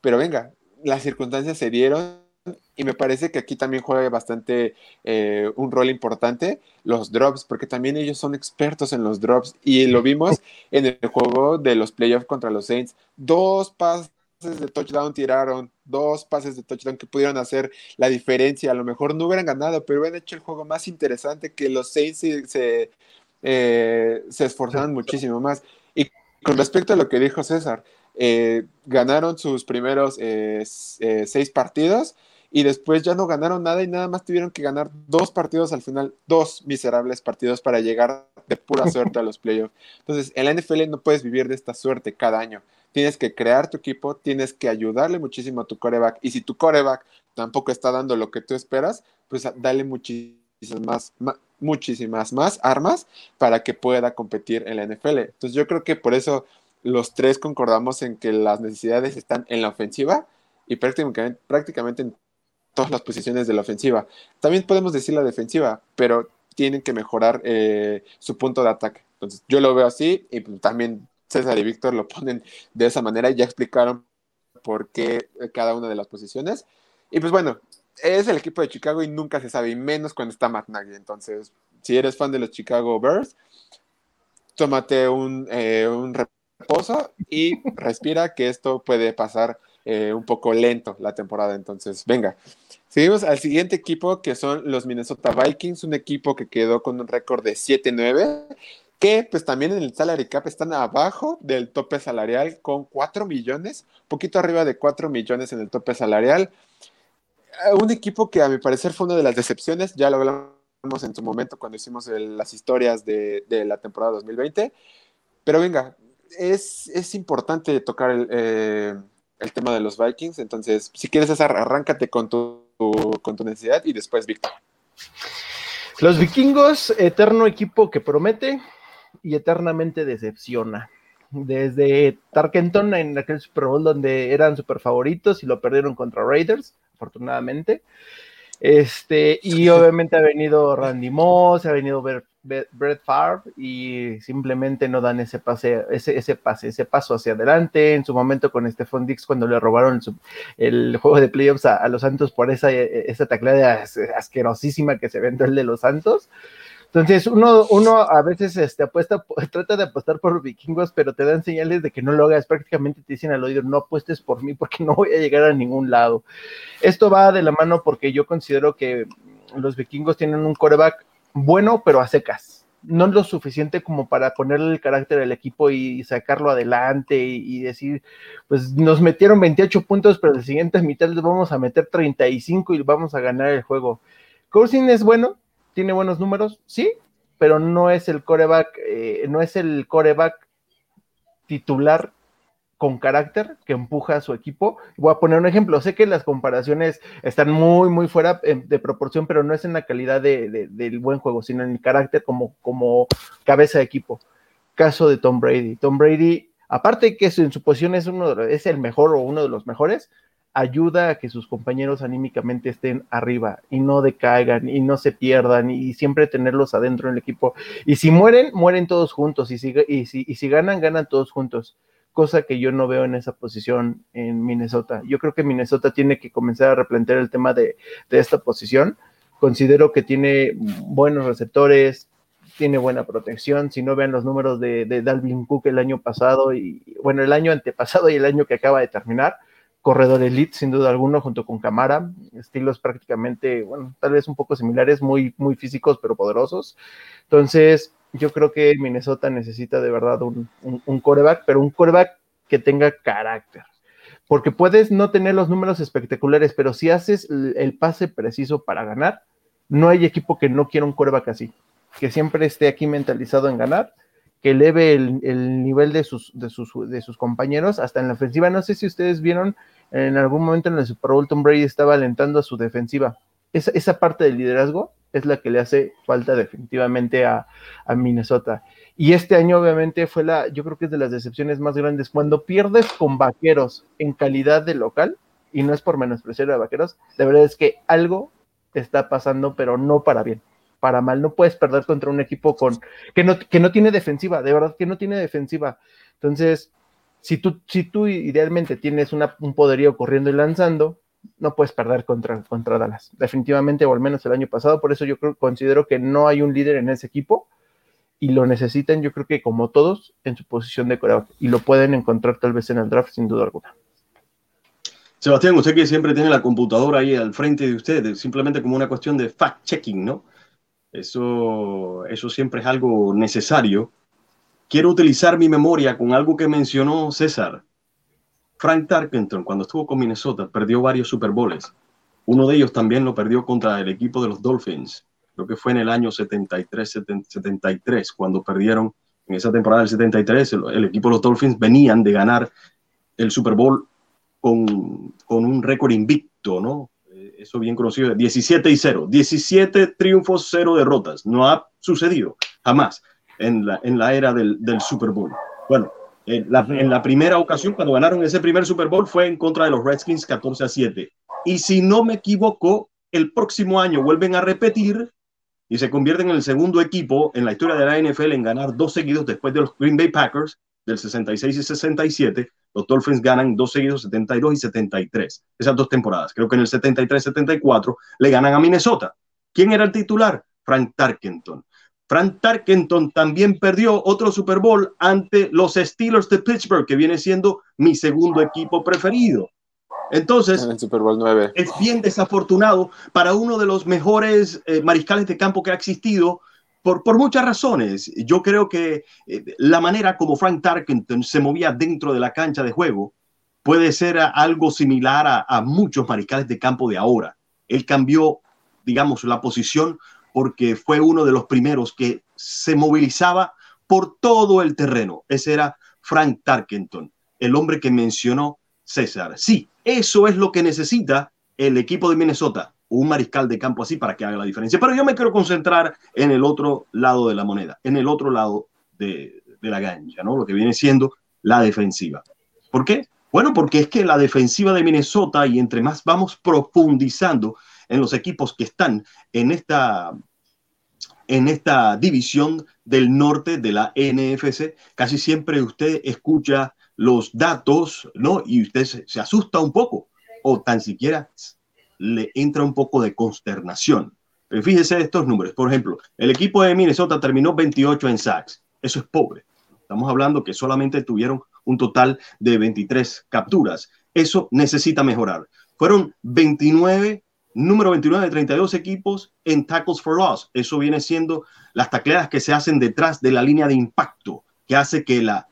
pero venga, las circunstancias se dieron y me parece que aquí también juega bastante eh, un rol importante los drops, porque también ellos son expertos en los drops y lo vimos en el juego de los playoffs contra los Saints. Dos pases de touchdown tiraron, dos pases de touchdown que pudieron hacer la diferencia. A lo mejor no hubieran ganado, pero hubieran hecho el juego más interesante que los Saints se, eh, se esforzaron muchísimo más. Y con respecto a lo que dijo César, eh, ganaron sus primeros eh, seis partidos y después ya no ganaron nada y nada más tuvieron que ganar dos partidos al final, dos miserables partidos para llegar de pura suerte a los playoffs. Entonces, en la NFL no puedes vivir de esta suerte cada año. Tienes que crear tu equipo, tienes que ayudarle muchísimo a tu coreback y si tu coreback tampoco está dando lo que tú esperas, pues dale muchísimas más, muchísimas más armas para que pueda competir en la NFL. Entonces yo creo que por eso los tres concordamos en que las necesidades están en la ofensiva y prácticamente, prácticamente en todas las posiciones de la ofensiva. También podemos decir la defensiva, pero tienen que mejorar eh, su punto de ataque. Entonces yo lo veo así y pues, también César y Víctor lo ponen de esa manera y ya explicaron por qué cada una de las posiciones. Y pues bueno, es el equipo de Chicago y nunca se sabe, y menos cuando está Matt Nagy. Entonces, si eres fan de los Chicago Bears, tómate un, eh, un reposo y respira que esto puede pasar eh, un poco lento la temporada. Entonces, venga. Seguimos al siguiente equipo que son los Minnesota Vikings, un equipo que quedó con un récord de 7-9, que pues también en el salary cap están abajo del tope salarial con 4 millones, poquito arriba de 4 millones en el tope salarial. Eh, un equipo que a mi parecer fue una de las decepciones, ya lo hablamos en su momento cuando hicimos las historias de, la temporada 2020, pero venga, es, es importante tocar el, eh, el, tema de los Vikings, entonces si quieres César, arráncate con tu, tu necesidad y después Víctor. Los vikingos, eterno equipo que promete y eternamente decepciona desde Tarkenton en aquel Super Bowl donde eran super favoritos y lo perdieron contra Raiders, afortunadamente. Este, y obviamente ha venido Randy Moss, ha venido Brett Favre y simplemente no dan ese pase, ese, ese pase, ese paso hacia adelante. En su momento con Stephon Dix cuando le robaron el, juego de playoffs a, los Santos por esa, esa tacleada asquerosísima que se vende el de los Santos. Entonces, uno, uno a veces este, apuesta, trata de apostar por vikingos, pero te dan señales de que no lo hagas. Prácticamente te dicen al oído, no apuestes por mí porque no voy a llegar a ningún lado. Esto va de la mano porque yo considero que los vikingos tienen un coreback bueno, pero a secas. No lo suficiente como para ponerle el carácter al equipo y sacarlo adelante y, decir, pues nos metieron 28 puntos, pero en la siguiente mitad les vamos a meter 35 y vamos a ganar el juego. Cousin es bueno, tiene buenos números, sí, pero no es el coreback, eh, no es el coreback titular con carácter que empuja a su equipo. Voy a poner un ejemplo. Sé que las comparaciones están muy, muy fuera eh, de proporción, pero no es en la calidad de, del buen juego, sino en el carácter como, como cabeza de equipo. Caso de Tom Brady. Tom Brady, aparte que en su posición es, uno, es el mejor o uno de los mejores, ayuda a que sus compañeros anímicamente estén arriba y no decaigan y no se pierdan y siempre tenerlos adentro en el equipo. Y si mueren, mueren todos juntos y si, y si, y si ganan, ganan todos juntos. Cosa que yo no veo en esa posición en Minnesota. Yo creo que Minnesota tiene que comenzar a replantear el tema de, de esta posición. Considero que tiene buenos receptores, tiene buena protección. Si no vean los números de, de Dalvin Cook el año pasado y, bueno, el año antepasado y el año que acaba de terminar, corredor elite, sin duda alguna, junto con Camara, estilos prácticamente, bueno, tal vez un poco similares, muy, muy físicos, pero poderosos. Entonces, yo creo que Minnesota necesita de verdad un, un, coreback, pero un coreback que tenga carácter. Porque puedes no tener los números espectaculares, pero si haces el pase preciso para ganar, no hay equipo que no quiera un coreback así, que siempre esté aquí mentalizado en ganar que eleve el, nivel de sus, de, sus, de sus compañeros hasta en la ofensiva. No sé si ustedes vieron en algún momento en el Super Bowl, Tom Brady estaba alentando a su defensiva. Esa, esa parte del liderazgo es la que le hace falta definitivamente a, Minnesota. Y este año obviamente fue la, yo creo que es de las decepciones más grandes. Cuando pierdes con vaqueros en calidad de local, y no es por menospreciar a vaqueros, la verdad es que algo está pasando, pero no para bien. para mal. No puedes perder contra un equipo con que no, que no tiene defensiva, de verdad que no tiene defensiva. Entonces, si tú, si tú idealmente tienes un poderío corriendo y lanzando, no puedes perder contra, contra Dallas. Definitivamente, o al menos el año pasado. Por eso yo creo, considero que no hay un líder en ese equipo y lo necesitan, yo creo que como todos, en su posición de coreback. Y lo pueden encontrar tal vez en el draft, sin duda alguna. Sebastián, usted que siempre tiene la computadora ahí al frente de usted, simplemente como una cuestión de fact-checking, ¿no? Eso, eso siempre es algo necesario. Quiero utilizar mi memoria con algo que mencionó César. Frank Tarkenton, cuando estuvo con Minnesota, perdió varios Super Bowls. Uno de ellos también lo perdió contra el equipo de los Dolphins. Creo que fue en el año 73-73, cuando perdieron en esa temporada del 73. El, equipo de los Dolphins venían de ganar el Super Bowl con, con un récord invicto, ¿no? Eh, eso bien conocido, 17 y 0. 17 triunfos, 0 derrotas. No ha sucedido jamás en la, en la era del, del Super Bowl. Bueno, en la, en la, primera ocasión, cuando ganaron ese primer Super Bowl, fue en contra de los Redskins 14 a 7. Y si no me equivoco, el próximo año vuelven a repetir y se convierten en el segundo equipo en la historia de la NFL en ganar dos seguidos después de los Green Bay Packers del 66 y 67. Los Dolphins ganan dos seguidos, 72 y 73. Esas dos temporadas. Creo que en el 73-74 le ganan a Minnesota. ¿Quién era el titular? Frank Tarkenton. Frank Tarkenton también perdió otro Super Bowl ante los Steelers de Pittsburgh, que viene siendo mi segundo equipo preferido. Entonces, es bien desafortunado para uno de los mejores eh, mariscales de campo que ha existido por, por muchas razones. Yo creo que eh, la manera como Frank Tarkenton se movía dentro de la cancha de juego puede ser algo similar a, a muchos mariscales de campo de ahora. Él cambió, digamos, la posición porque fue uno de los primeros que se movilizaba por todo el terreno. Ese era Frank Tarkenton, el hombre que mencionó César. Sí, eso es lo que necesita el equipo de Minnesota, un mariscal de campo así para que haga la diferencia. Pero yo me quiero concentrar en el otro lado de la moneda, en el otro lado de, la gancha, ¿no? Lo que viene siendo la defensiva. ¿Por qué? Bueno, porque es que la defensiva de Minnesota, y entre más vamos profundizando en los equipos que están en esta, en esta división del norte de la NFC, casi siempre usted escucha los datos, ¿no? Y usted se, asusta un poco o tan siquiera le entra un poco de consternación. Pero fíjese estos números. Por ejemplo, el equipo de Minnesota terminó 28 en sacks. Eso es pobre. Estamos hablando que solamente tuvieron un total de 23 capturas. Eso necesita mejorar. Fueron 29, número 29 de 32 equipos en tackles for loss. Eso viene siendo las tacleadas que se hacen detrás de la línea de impacto, que hace que la,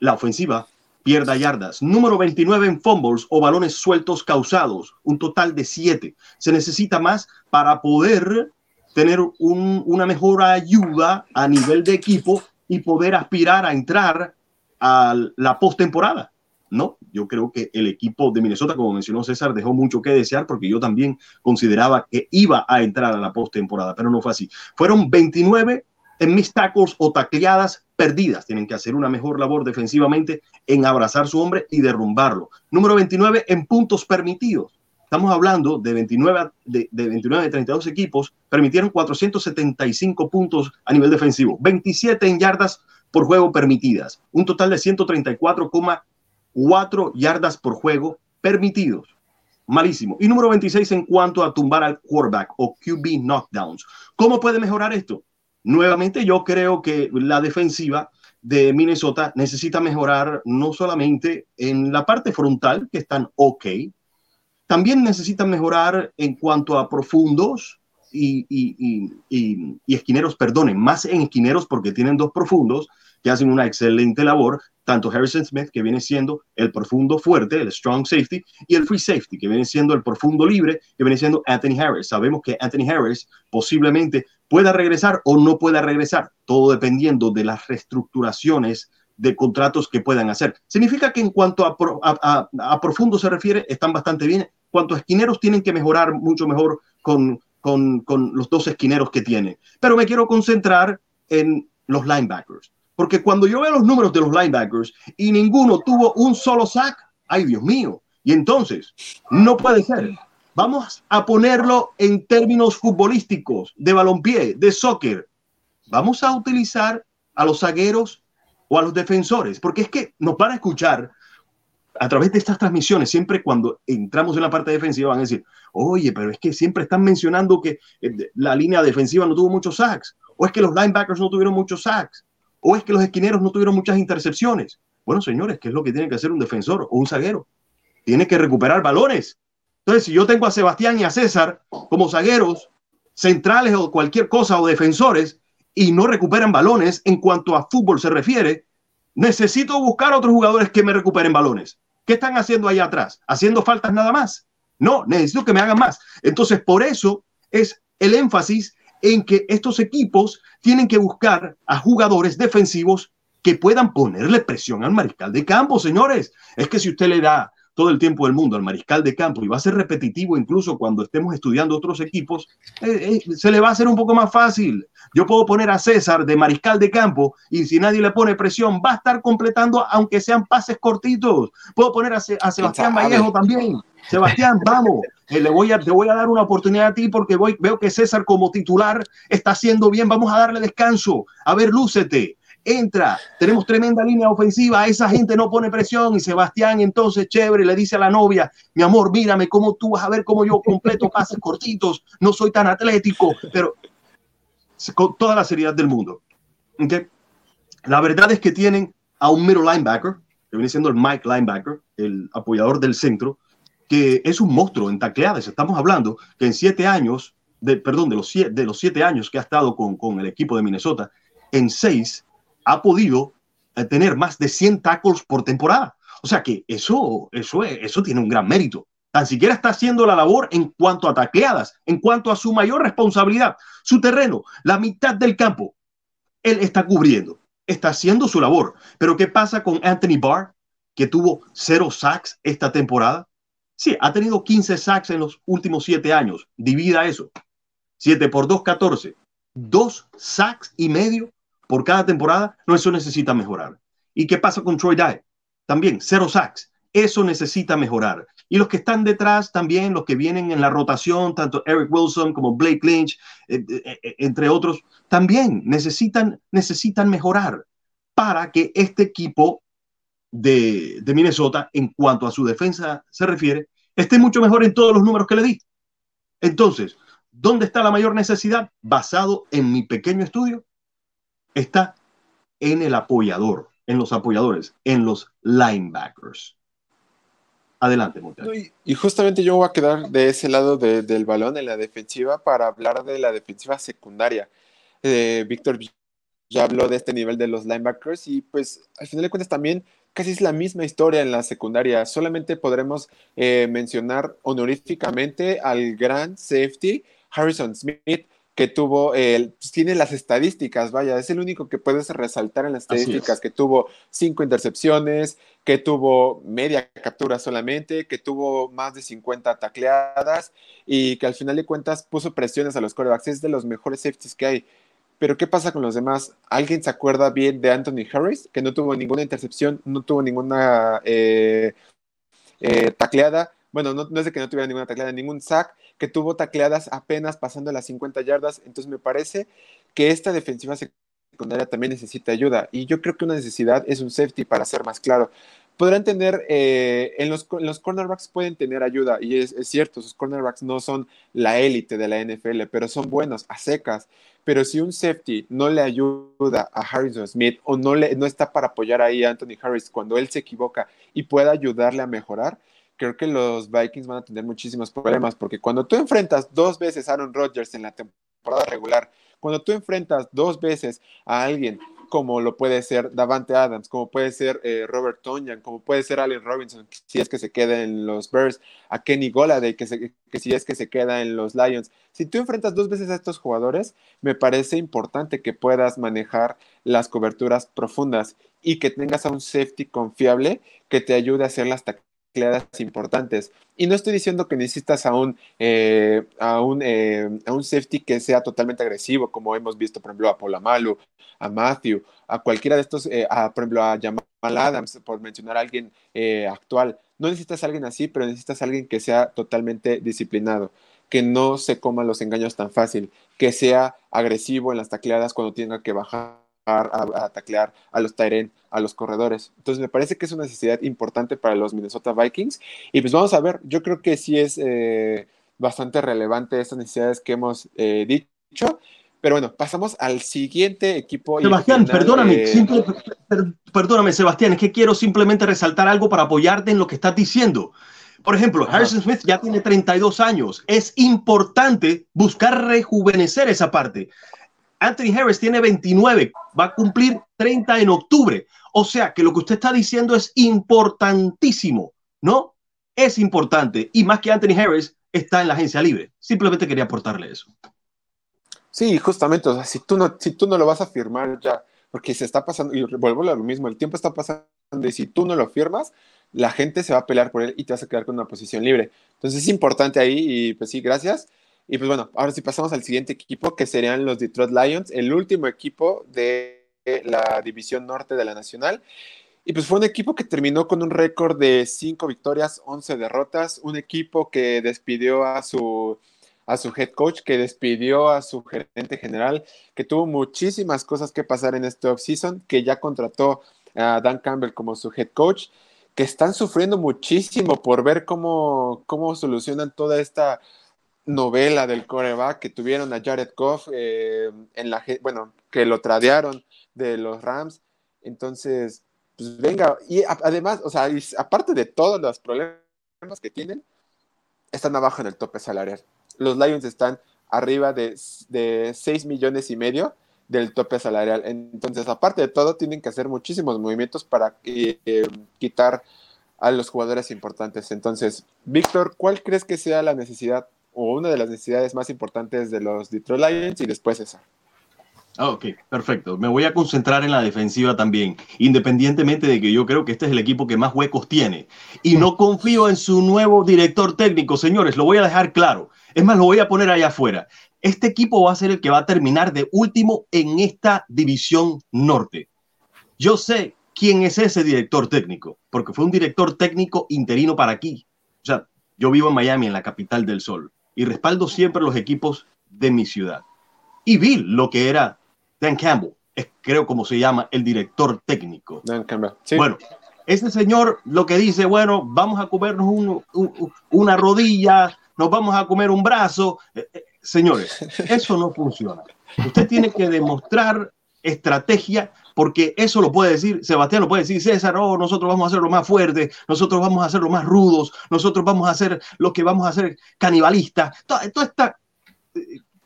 la ofensiva pierda yardas. Número 29 en fumbles o balones sueltos causados, un total de 7. Se necesita más para poder tener una mejor ayuda a nivel de equipo y poder aspirar a entrar a la postemporada. No, yo creo que el equipo de Minnesota, como mencionó César, dejó mucho que desear porque yo también consideraba que iba a entrar a la postemporada, pero no fue así. Fueron 29 en mis tacos o tacleadas perdidas. Tienen que hacer una mejor labor defensivamente en abrazar su hombre y derrumbarlo. Número 29 en puntos permitidos. Estamos hablando de 29 de, 29 de 32 equipos, permitieron 475 puntos a nivel defensivo, 27 en yardas por juego permitidas, un total de 134,4 yardas por juego permitidos. Malísimo. Y número 26 en cuanto a tumbar al quarterback o QB knockdowns. ¿Cómo puede mejorar esto? Nuevamente yo creo que la defensiva de Minnesota necesita mejorar no solamente en la parte frontal, que están ok, también necesitan mejorar en cuanto a profundos y, y, esquineros, perdonen, más en esquineros porque tienen dos profundos que hacen una excelente labor, tanto Harrison Smith, que viene siendo el profundo fuerte, el strong safety, y el free safety, que viene siendo el profundo libre, que viene siendo Anthony Harris. Sabemos que Anthony Harris posiblemente pueda regresar o no pueda regresar, todo dependiendo de las reestructuraciones de contratos que puedan hacer. Significa que en cuanto a, profundo se refiere, están bastante bien. Cuanto a esquineros, tienen que mejorar mucho mejor con, con, con los dos esquineros que tienen. Pero me quiero concentrar en los linebackers. Porque cuando yo veo los números de los linebackers y ninguno tuvo un solo sack, ay Dios mío. Y entonces, no puede ser Vamos a ponerlo en términos futbolísticos, de balompié, de soccer. Vamos a utilizar a los zagueros o a los defensores, porque es que nos van a escuchar a través de estas transmisiones, siempre cuando entramos en la parte defensiva van a decir, oye, pero es que siempre están mencionando que eh, la línea defensiva no tuvo muchos sacks, o es que los linebackers no tuvieron muchos sacks, o es que los esquineros no tuvieron muchas intercepciones. Bueno, señores, ¿qué es lo que tiene que hacer un defensor o un zaguero? Tiene que recuperar balones. Entonces, si yo tengo a Sebastián y a César como zagueros, centrales o cualquier cosa o defensores, y no recuperan balones en cuanto a fútbol se refiere, necesito buscar otros jugadores que me recuperen balones. ¿Qué están haciendo ahí atrás? ¿Haciendo faltas nada más? No, necesito que me hagan más. Entonces, por eso es el énfasis en que estos equipos tienen que buscar a jugadores defensivos que puedan ponerle presión al mariscal de campo, señores. Es que si usted le da todo el tiempo del mundo al mariscal de campo y va a ser repetitivo incluso cuando estemos estudiando otros equipos, eh, eh, se le va a hacer un poco más fácil. Yo puedo poner a César de mariscal de campo y si nadie le pone presión, va a estar completando aunque sean pases cortitos. Puedo poner a, Sebastián Vallejo también. Sebastián, vamos, eh, le voy a, te voy a dar una oportunidad a ti porque voy, veo que César como titular está haciendo bien, vamos a darle descanso. A ver, lúcete entra, tenemos tremenda línea ofensiva, esa gente no pone presión. Y Sebastián entonces chévere le dice a la novia, mi amor, mírame cómo tú vas a ver cómo yo completo pases cortitos, no soy tan atlético, pero con toda la seriedad del mundo. La verdad es que tienen a un middle linebacker, que viene siendo el Mike linebacker, el apoyador del centro, que es un monstruo en tacleadas. Estamos hablando que en siete años, de, perdón, de los, siete, de los siete años que ha estado con, con el equipo de Minnesota, en seis ha podido eh, tener más de 100 tackles por temporada. O sea que eso, eso, eso tiene un gran mérito. Tan siquiera está haciendo la labor en cuanto a tacleadas, en cuanto a su mayor responsabilidad. Su terreno, la mitad del campo, él está cubriendo, está haciendo su labor. Pero ¿qué pasa con Anthony Barr, que tuvo cero sacks esta temporada? Sí, ha tenido 15 sacks en los últimos siete años. Divida eso. 7 por 2, 14. Dos sacks y medio por cada temporada, no, eso necesita mejorar. ¿Y qué pasa con Troy Dye? También, cero sacks. Eso necesita mejorar. Y los que están detrás también, los que vienen en la rotación, tanto Eric Wilson como Blake Lynch, eh, eh, eh, entre otros, también necesitan, necesitan mejorar para que este equipo de, de Minnesota, en cuanto a su defensa se refiere, esté mucho mejor en todos los números que le di. Entonces, ¿dónde está la mayor necesidad? Basado en mi pequeño estudio, está en el apoyador, en los apoyadores, en los linebackers. Adelante, y, y, justamente yo voy a quedar de ese lado del balón en la defensiva para hablar de la defensiva secundaria. Eh, Víctor ya habló de este nivel de los linebackers y pues al final de cuentas también casi es la misma historia en la secundaria. Solamente podremos eh, mencionar honoríficamente al gran safety Harrison Smith, que tuvo, el, pues, tiene las estadísticas, vaya, es el único que puedes resaltar en las estadísticas, que tuvo cinco intercepciones, que tuvo media captura solamente, que tuvo más de 50 tacleadas y que al final de cuentas puso presiones a los corebacks. Es de los mejores safeties que hay. Pero ¿qué pasa con los demás? ¿Alguien se acuerda bien de Anthony Harris, que no tuvo ninguna intercepción, no tuvo ninguna eh, eh, tacleada? Bueno, no, es de que no tuviera ninguna tacleada, ningún sack, que tuvo tacleadas apenas pasando las 50 yardas. Entonces me parece que esta defensiva secundaria también necesita ayuda. Y yo creo que una necesidad es un safety, para ser más claro. Podrán tener, eh, en, los, los, cornerbacks pueden tener ayuda, y es, cierto, sus cornerbacks no son la élite de la NFL, pero son buenos, a secas. Pero si un safety no le ayuda a Harrison Smith o no, le, no está para apoyar ahí a Anthony Harris cuando él se equivoca y pueda ayudarle a mejorar, creo que los Vikings van a tener muchísimos problemas, porque cuando tú enfrentas dos veces a Aaron Rodgers en la temporada regular, cuando tú enfrentas dos veces a alguien como lo puede ser Davante Adams, como puede ser eh, Robert Tonyan, como puede ser Allen Robinson, si es que se queda en los Bears, a Kenny Goladay, que, que si es que se queda en los Lions. Si tú enfrentas dos veces a estos jugadores, me parece importante que puedas manejar las coberturas profundas y que tengas a un safety confiable que te ayude a hacer las importantes. Y no estoy diciendo que necesitas a un, eh, a, un, eh, a un safety que sea totalmente agresivo, como hemos visto, por ejemplo, a Paul Amalu, a Matthew, a cualquiera de estos, eh, a, por ejemplo, a Jamal Adams, por mencionar a alguien actual. no necesitas a alguien así, pero necesitas a alguien que sea totalmente disciplinado, que no se coma los engaños tan fácil, que sea agresivo en las tacleadas cuando tenga que bajar a, taclear a los Tyren, a los corredores. Entonces me parece que es una necesidad importante para los Minnesota Vikings. Y pues vamos a ver, yo creo que sí es eh, bastante relevante estas necesidades que hemos eh, dicho. Pero bueno, pasamos al siguiente equipo. Sebastián, perdóname, eh, perdóname, Sebastián, es que quiero simplemente resaltar algo para apoyarte en lo que estás diciendo. Por ejemplo, Harrison Smith ya tiene 32 años. Es importante buscar rejuvenecer esa parte. Anthony Harris tiene 29, va a cumplir 30 en octubre. O sea que lo que usted está diciendo es importantísimo, ¿no? Es importante. Y más que Anthony Harris está en la agencia libre. Simplemente quería aportarle eso. Sí, justamente, o sea, si tú no, si tú no lo vas a firmar ya, porque se está pasando, y vuelvo a lo mismo, el tiempo está pasando y si tú no lo firmas, la gente se va a pelear por él y te vas a quedar con una posición libre. Entonces es importante ahí y pues sí, gracias. Y pues bueno, ahora sí pasamos al siguiente equipo que serían los Detroit Lions, el último equipo de la división norte de la Nacional. Y pues fue un equipo que terminó con un récord de 5 victorias, 11 derrotas, un equipo que despidió a su a su head coach, que despidió a su gerente general, que tuvo muchísimas cosas que pasar en este offseason, que ya contrató a Dan Campbell como su head coach, que están sufriendo muchísimo por ver cómo, cómo solucionan toda esta novela del coreback que tuvieron a Jared Goff eh, en la bueno que lo tradearon de los Rams entonces pues venga y además o sea aparte de todos los problemas que tienen están abajo en el tope salarial los Lions están arriba de, de 6 millones y medio del tope salarial. Entonces, aparte de todo, tienen que hacer muchísimos movimientos para eh, quitar a los jugadores importantes. Entonces, Víctor, ¿cuál crees que sea la necesidad o una de las necesidades más importantes de los Detroit Lions y después esa? Ah, ok, perfecto. Me voy a concentrar en la defensiva también, independientemente de que yo creo que este es el equipo que más huecos tiene. Y no confío en su nuevo director técnico, señores, lo voy a dejar claro. Es más, lo voy a poner allá afuera. Este equipo va a ser el que va a terminar de último en esta división norte. Yo sé quién es ese director técnico, porque fue un director técnico interino para aquí. O sea, yo vivo en Miami, en la capital del sol, y respaldo siempre los equipos de mi ciudad. Y vi lo que era Dan Campbell, es, creo como se llama el director técnico. Dan Campbell. Bueno, ese señor lo que dice, bueno, vamos a comernos una rodilla, nos vamos a comer un brazo. Eh, eh, señores, eso no funciona. Usted tiene que demostrar estrategia, porque eso lo puede decir, Sebastián lo puede decir, César, oh, nosotros vamos a hacer lo más fuerte, nosotros vamos a hacer lo más rudos, nosotros vamos a hacer lo que vamos a hacer canibalista. Todo, está,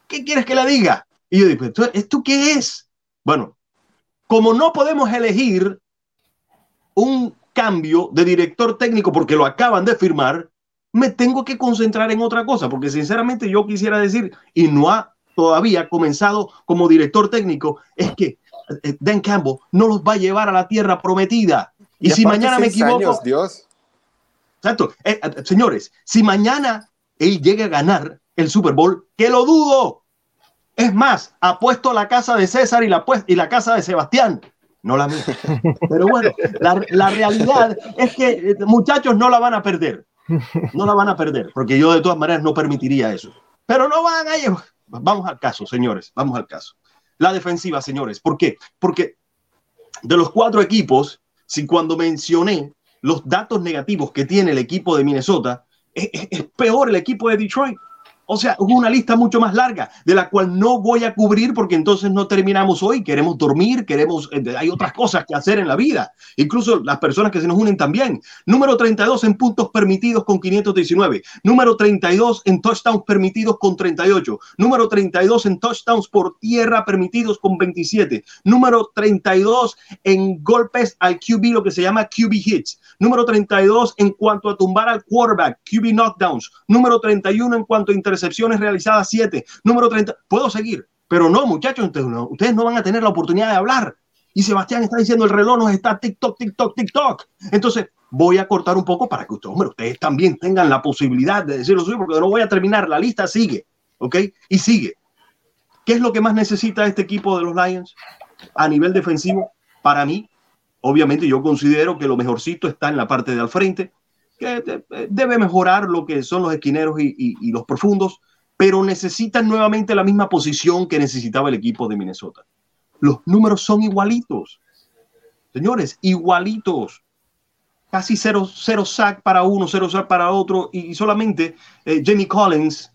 ¿qué quieres que le diga? Y yo digo, ¿esto qué es? Bueno, como no podemos elegir un cambio de director técnico porque lo acaban de firmar, me tengo que concentrar en otra cosa, porque sinceramente yo quisiera decir, y no ha todavía comenzado como director técnico, es que Dan Campbell no los va a llevar a la tierra prometida. Y, si mañana me equivoco... Dios. Exacto. Eh, eh, señores, si mañana él llega a ganar el Super Bowl, que lo dudo. Es más, apuesto la casa de César y la, y la casa de Sebastián no la mía. Pero bueno, la, la, realidad es que muchachos no la van a perder. No la van a perder, porque yo de todas maneras no permitiría eso. Pero no van a llevar. Vamos al caso, señores, vamos al caso. La defensiva, señores. ¿Por qué? Porque de los cuatro equipos, si cuando mencioné los datos negativos que tiene el equipo de Minnesota, es peor el equipo de Detroit. O sea, hubo una lista mucho más larga, de la cual no voy a cubrir porque entonces no terminamos hoy. Queremos dormir, queremos, eh, hay otras cosas que hacer en la vida. Incluso las personas que se nos unen también. Número 32 en puntos permitidos con 519. Número 32 en touchdowns permitidos con 38. Número 32 en touchdowns por tierra permitidos con 27. Número 32 en golpes al QB, lo que se llama QB hits. Número 32 en cuanto a tumbar al quarterback, QB knockdowns. Número 31 en cuanto a recepciones realizadas 7, número 30. Puedo seguir, pero no, muchachos, ustedes no van a tener la oportunidad de hablar. Y Sebastián está diciendo el reloj nos está TikTok, TikTok, TikTok. Entonces, voy a cortar un poco para que ustedes, también tengan la posibilidad de decirlo suyo, porque no voy a terminar. La lista sigue, ¿ok? Y sigue. ¿Qué es lo que más necesita este equipo de los Lions a nivel defensivo? Para mí, obviamente, yo considero que lo mejorcito está en la parte de al frente. Que debe mejorar lo que son los esquineros y, y los profundos, pero necesitan nuevamente la misma posición que necesitaba el equipo de Minnesota. Los números son igualitos. Señores, igualitos casi cero, cero sack para uno, cero sack para otro, y solamente eh, Jamie Collins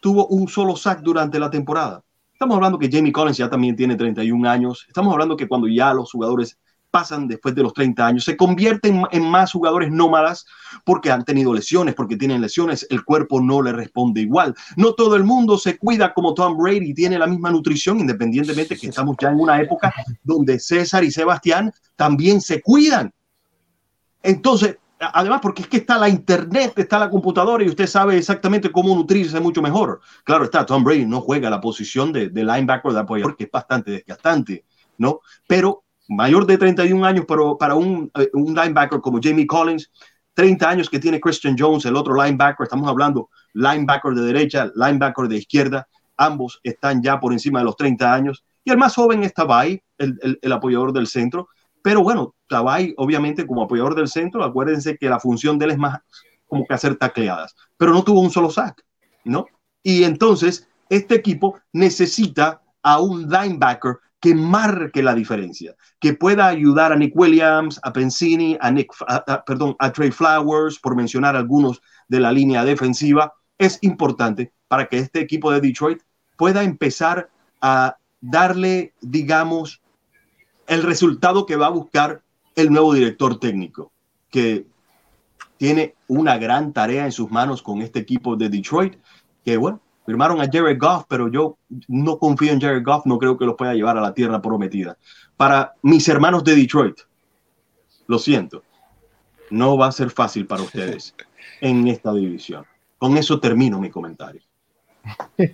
tuvo un solo sack durante la temporada. Estamos hablando que Jamie Collins ya también tiene 31 años. Estamos hablando que cuando ya los jugadores pasan después de los 30 años, se convierten en más jugadores nómadas porque han tenido lesiones, porque tienen lesiones, el cuerpo no le responde igual. No todo el mundo se cuida como Tom Brady, tiene la misma nutrición, independientemente que estamos ya en una época donde César y Sebastián también se cuidan entonces, además, porque es que está la internet, está la computadora y usted sabe exactamente cómo nutrirse mucho mejor. Claro está, Tom Brady no juega la posición de, linebacker de apoyador, que es bastante desgastante, ¿no? Pero mayor de 31 años pero para un, eh, un linebacker como Jamie Collins, 30 años que tiene Christian Jones, el otro linebacker, estamos hablando linebacker de derecha, linebacker de izquierda, ambos están ya por encima de los 30 años. Y el más joven estaba ahí, el, el apoyador del centro, pero bueno, Tabay, obviamente, como apoyador del centro, acuérdense que la función de él es más como que hacer tacleadas, pero no tuvo un solo sack, ¿no? Y entonces, este equipo necesita a un linebacker que marque la diferencia, que pueda ayudar a Nick Williams, a Pensini, a Nick, perdón, a Trey Flowers, por mencionar algunos de la línea defensiva, es importante para que este equipo de Detroit pueda empezar a darle, digamos, el resultado que va a buscar el nuevo director técnico, que tiene una gran tarea en sus manos con este equipo de Detroit, que bueno, firmaron a Jared Goff, pero yo no confío en Jared Goff, no creo que lo pueda llevar a la tierra prometida. Para mis hermanos de Detroit, lo siento, no va a ser fácil para ustedes en esta división. Con eso termino mi comentario.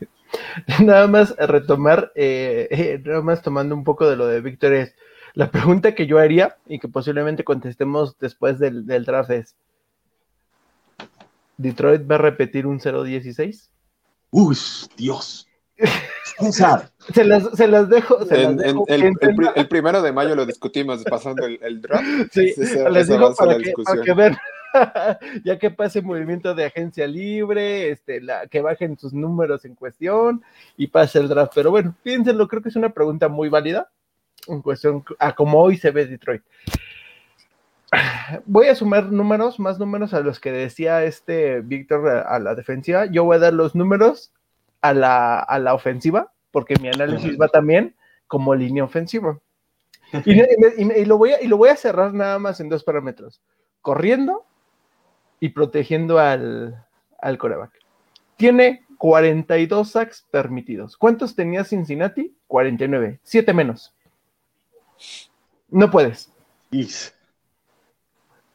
nada más retomar, eh, eh, nada más tomando un poco de lo de Víctor es, la pregunta que yo haría y que posiblemente contestemos después del, draft es, ¿Detroit va a repetir un 0-16? Uy, Dios. se, las, se las dejo. el, primero de mayo lo discutimos pasando el, draft. Sí, les digo para que, para que vean ya que pase movimiento de agencia libre, este, la, que bajen sus números en cuestión y pase el draft. Pero bueno, piénsenlo, creo que es una pregunta muy válida en cuestión a como hoy se ve Detroit. Voy a sumar números, más números a los que decía este Víctor a la defensiva. Yo voy a dar los números a la, a la ofensiva, porque mi análisis va también como línea ofensiva. Y, lo voy a, y lo voy a cerrar nada más en dos parámetros: corriendo y protegiendo al, al coreback. Tiene 42 sacks permitidos. ¿Cuántos tenía Cincinnati? 49, 7 menos. No puedes.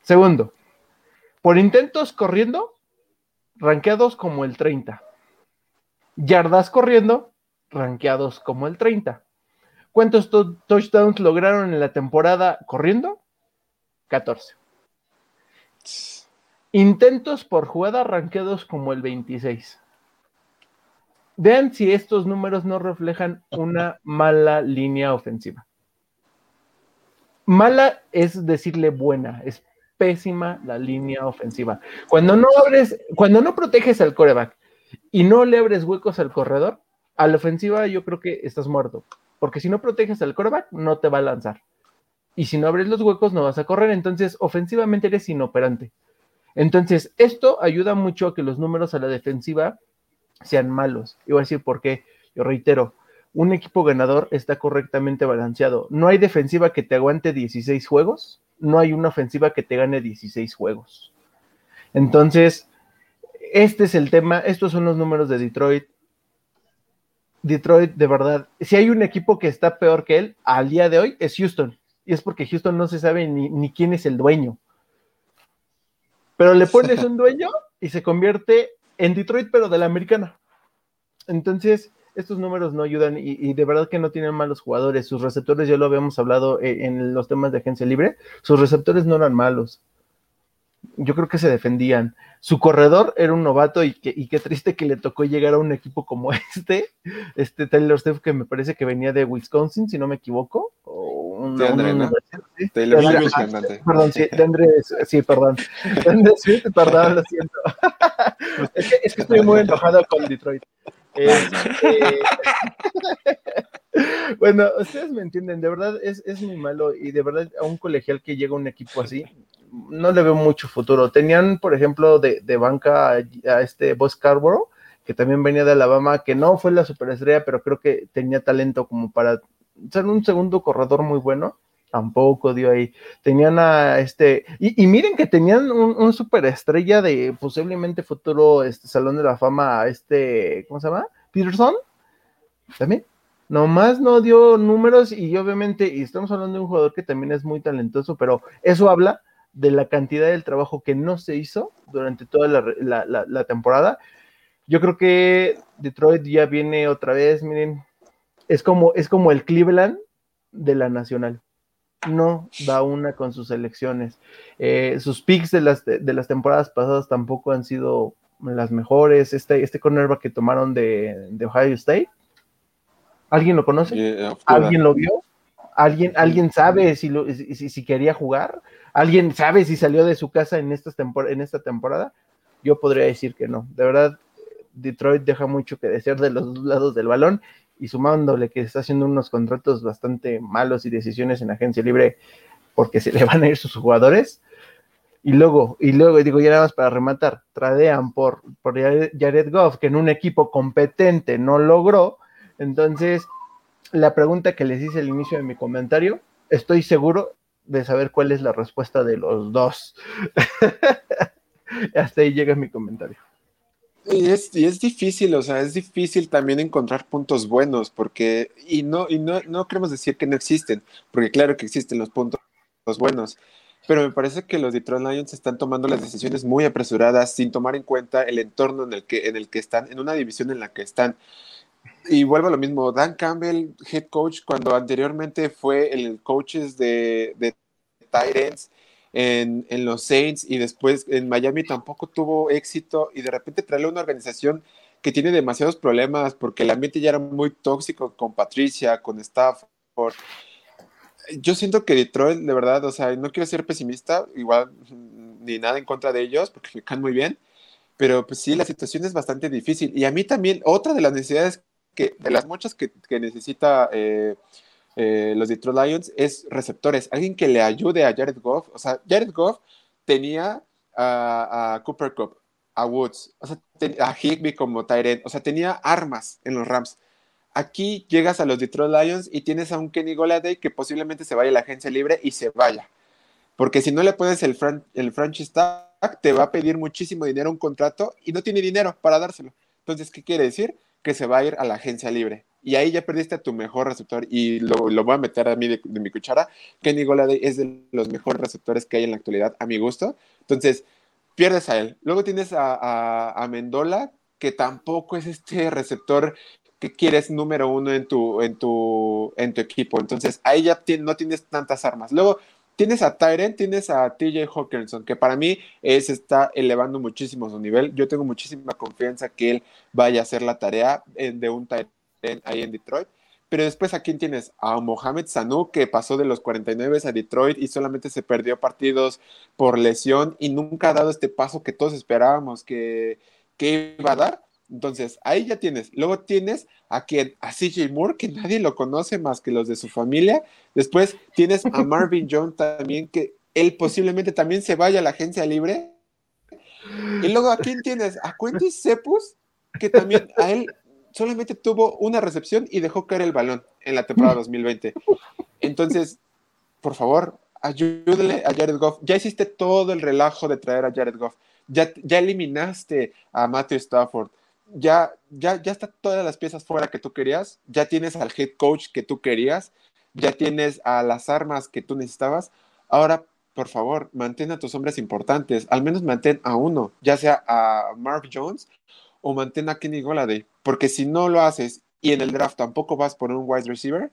Segundo, por intentos corriendo, ranqueados como el 30. Yardas corriendo, ranqueados como el 30. ¿Cuántos touchdowns lograron en la temporada corriendo? 14. Intentos por jugada ranqueados como el 26. Vean si estos números no reflejan una mala línea ofensiva. Mala es decirle buena, es pésima la línea ofensiva. Cuando no abres, cuando no proteges al coreback y no le abres huecos al corredor, a la ofensiva yo creo que estás muerto. Porque si no proteges al coreback, no te va a lanzar. Y si no abres los huecos, no vas a correr. Entonces, ofensivamente eres inoperante. Entonces, esto ayuda mucho a que los números a la defensiva sean malos. Y voy a decir por qué. Yo reitero, un equipo ganador está correctamente balanceado. No hay defensiva que te aguante 16 juegos, no hay una ofensiva que te gane 16 juegos. Entonces, este es el tema, estos son los números de Detroit. Detroit, de verdad, si hay un equipo que está peor que él al día de hoy, es Houston. Y es porque Houston no se sabe ni, ni quién es el dueño. Pero le pones un dueño y se convierte en Detroit, pero de la americana. Entonces, estos números no ayudan y, de verdad que no tienen malos jugadores. Sus receptores, ya lo habíamos hablado eh, en los temas de agencia libre, sus receptores no eran malos. yo creo que se defendían. Su corredor era un novato y, que, y qué triste que le tocó llegar a un equipo como este, este Taylor Swift que me parece que venía de Wisconsin, si no me equivoco. O de André, ¿no? Taylor Swift Perdón, sí, de André, sí, perdón. De André Swift, perdón, lo siento. es, que, es que estoy muy enojado con Detroit. Este, bueno, ustedes me entienden, de verdad es, es, muy malo y de verdad a un colegial que llega a un equipo así, no le veo mucho futuro. Tenían, por ejemplo, de, de banca a, este Boss Scarborough, que también venía de Alabama, que no fue la superestrella, pero creo que tenía talento como para ser un segundo corredor muy bueno. Tampoco dio ahí. Tenían a este. Y, miren que tenían un, superestrella de posiblemente futuro este Salón de la Fama, este. ¿Cómo se llama? Peterson. También. Nomás no dio números y obviamente, y estamos hablando de un jugador que también es muy talentoso, pero eso habla de la cantidad del trabajo que no se hizo durante toda la, temporada. Yo creo que Detroit ya viene otra vez, miren, es como, es como el Cleveland de la Nacional. No da una con sus elecciones. Eh, sus picks de las, de, las temporadas pasadas tampoco han sido las mejores. Este, este cornerback que tomaron de, de Ohio State, ¿alguien lo conoce? ¿Alguien lo vio? ¿Alguien, ¿Alguien sabe si, lo, si, si, quería jugar? ¿Alguien sabe si salió de su casa en, esta en esta temporada? Yo podría decir que no. De verdad, Detroit deja mucho que desear de los dos lados del balón y sumándole que está haciendo unos contratos bastante malos y decisiones en agencia libre porque se le van a ir sus jugadores. Y luego, y luego, digo, ya nada más para rematar, tradean por, por Jared Goff, que en un equipo competente no logró. Entonces, la pregunta que les hice al inicio de mi comentario, estoy seguro de saber cuál es la respuesta de los dos. Hasta ahí llega mi comentario. Y es, es, difícil, o sea, es difícil también encontrar puntos buenos, porque, y no, y no, no queremos decir que no existen, porque claro que existen los puntos buenos, pero me parece que los Detroit Lions están tomando las decisiones muy apresuradas, sin tomar en cuenta el entorno en el que, en el que están, en una división en la que están. Y vuelvo a lo mismo, Dan Campbell, head coach, cuando anteriormente fue el coach de, de Titans en, en, los Saints y después en Miami tampoco tuvo éxito y de repente traerle una organización que tiene demasiados problemas porque el ambiente ya era muy tóxico con Patricia, con Stafford. Yo siento que Detroit, de verdad, o sea, no quiero ser pesimista, igual ni nada en contra de ellos porque me caen muy bien, pero pues sí, la situación es bastante difícil. Y a mí también, otra de las necesidades que, de las muchas que, necesita eh, eh, los Detroit Lions es receptores, alguien que le ayude a Jared Goff. O sea, Jared Goff tenía a, Cooper Cup, a Woods, a Higby como Tyrant, o sea, tenía armas en los Rams. Aquí llegas a los Detroit Lions y tienes a un Kenny Goladay que posiblemente se vaya a la agencia libre y se vaya. Porque si no le pones el, el franchise tag, te va a pedir muchísimo dinero un contrato y no tiene dinero para dárselo. Entonces, ¿qué quiere decir? Que se va a ir a la agencia libre. Y ahí ya perdiste a tu mejor receptor. Y lo, voy a meter a mí de, mi cuchara. Kenny Goladay es de los mejores receptores que hay en la actualidad, a mi gusto. Entonces, pierdes a él. Luego tienes a, a, Mendola, que tampoco es este receptor que quieres número uno en tu, en tu, en tu equipo. Entonces, ahí ya no tienes tantas armas. Luego tienes a Tyrant, tienes a TJ Hawkinson, que para mí es, está elevando muchísimo su nivel. Yo tengo muchísima confianza que él vaya a hacer la tarea de un Ahí en Detroit. Pero después, ¿a quién tienes? A Mohamed Sanu, que pasó de los 49 a Detroit y solamente se perdió partidos por lesión y nunca ha dado este paso que todos esperábamos que, que iba a dar. Entonces, ahí ya tienes. Luego tienes a quien, a CJ Moore, que nadie lo conoce más que los de su familia. Después tienes a Marvin Jones también, que él posiblemente también se vaya a la agencia libre. Y luego, ¿a quién tienes? A Quentin Cepus, que también a él solamente tuvo una recepción y dejó caer el balón en la temporada 2020. Entonces, por favor, ayúdele a Jared Goff. Ya hiciste todo el relajo de traer a Jared Goff. Ya, ya eliminaste a Matthew Stafford ya, ya, ya está todas las piezas fuera que tú querías, ya tienes al head coach que tú querías, ya tienes a las armas que tú necesitabas. Ahora, por favor, mantén a tus hombres importantes, al menos mantén a uno, ya sea a Mark Jones o mantén a Kenny Goladay, porque si no lo haces y en el draft tampoco vas por un wide receiver,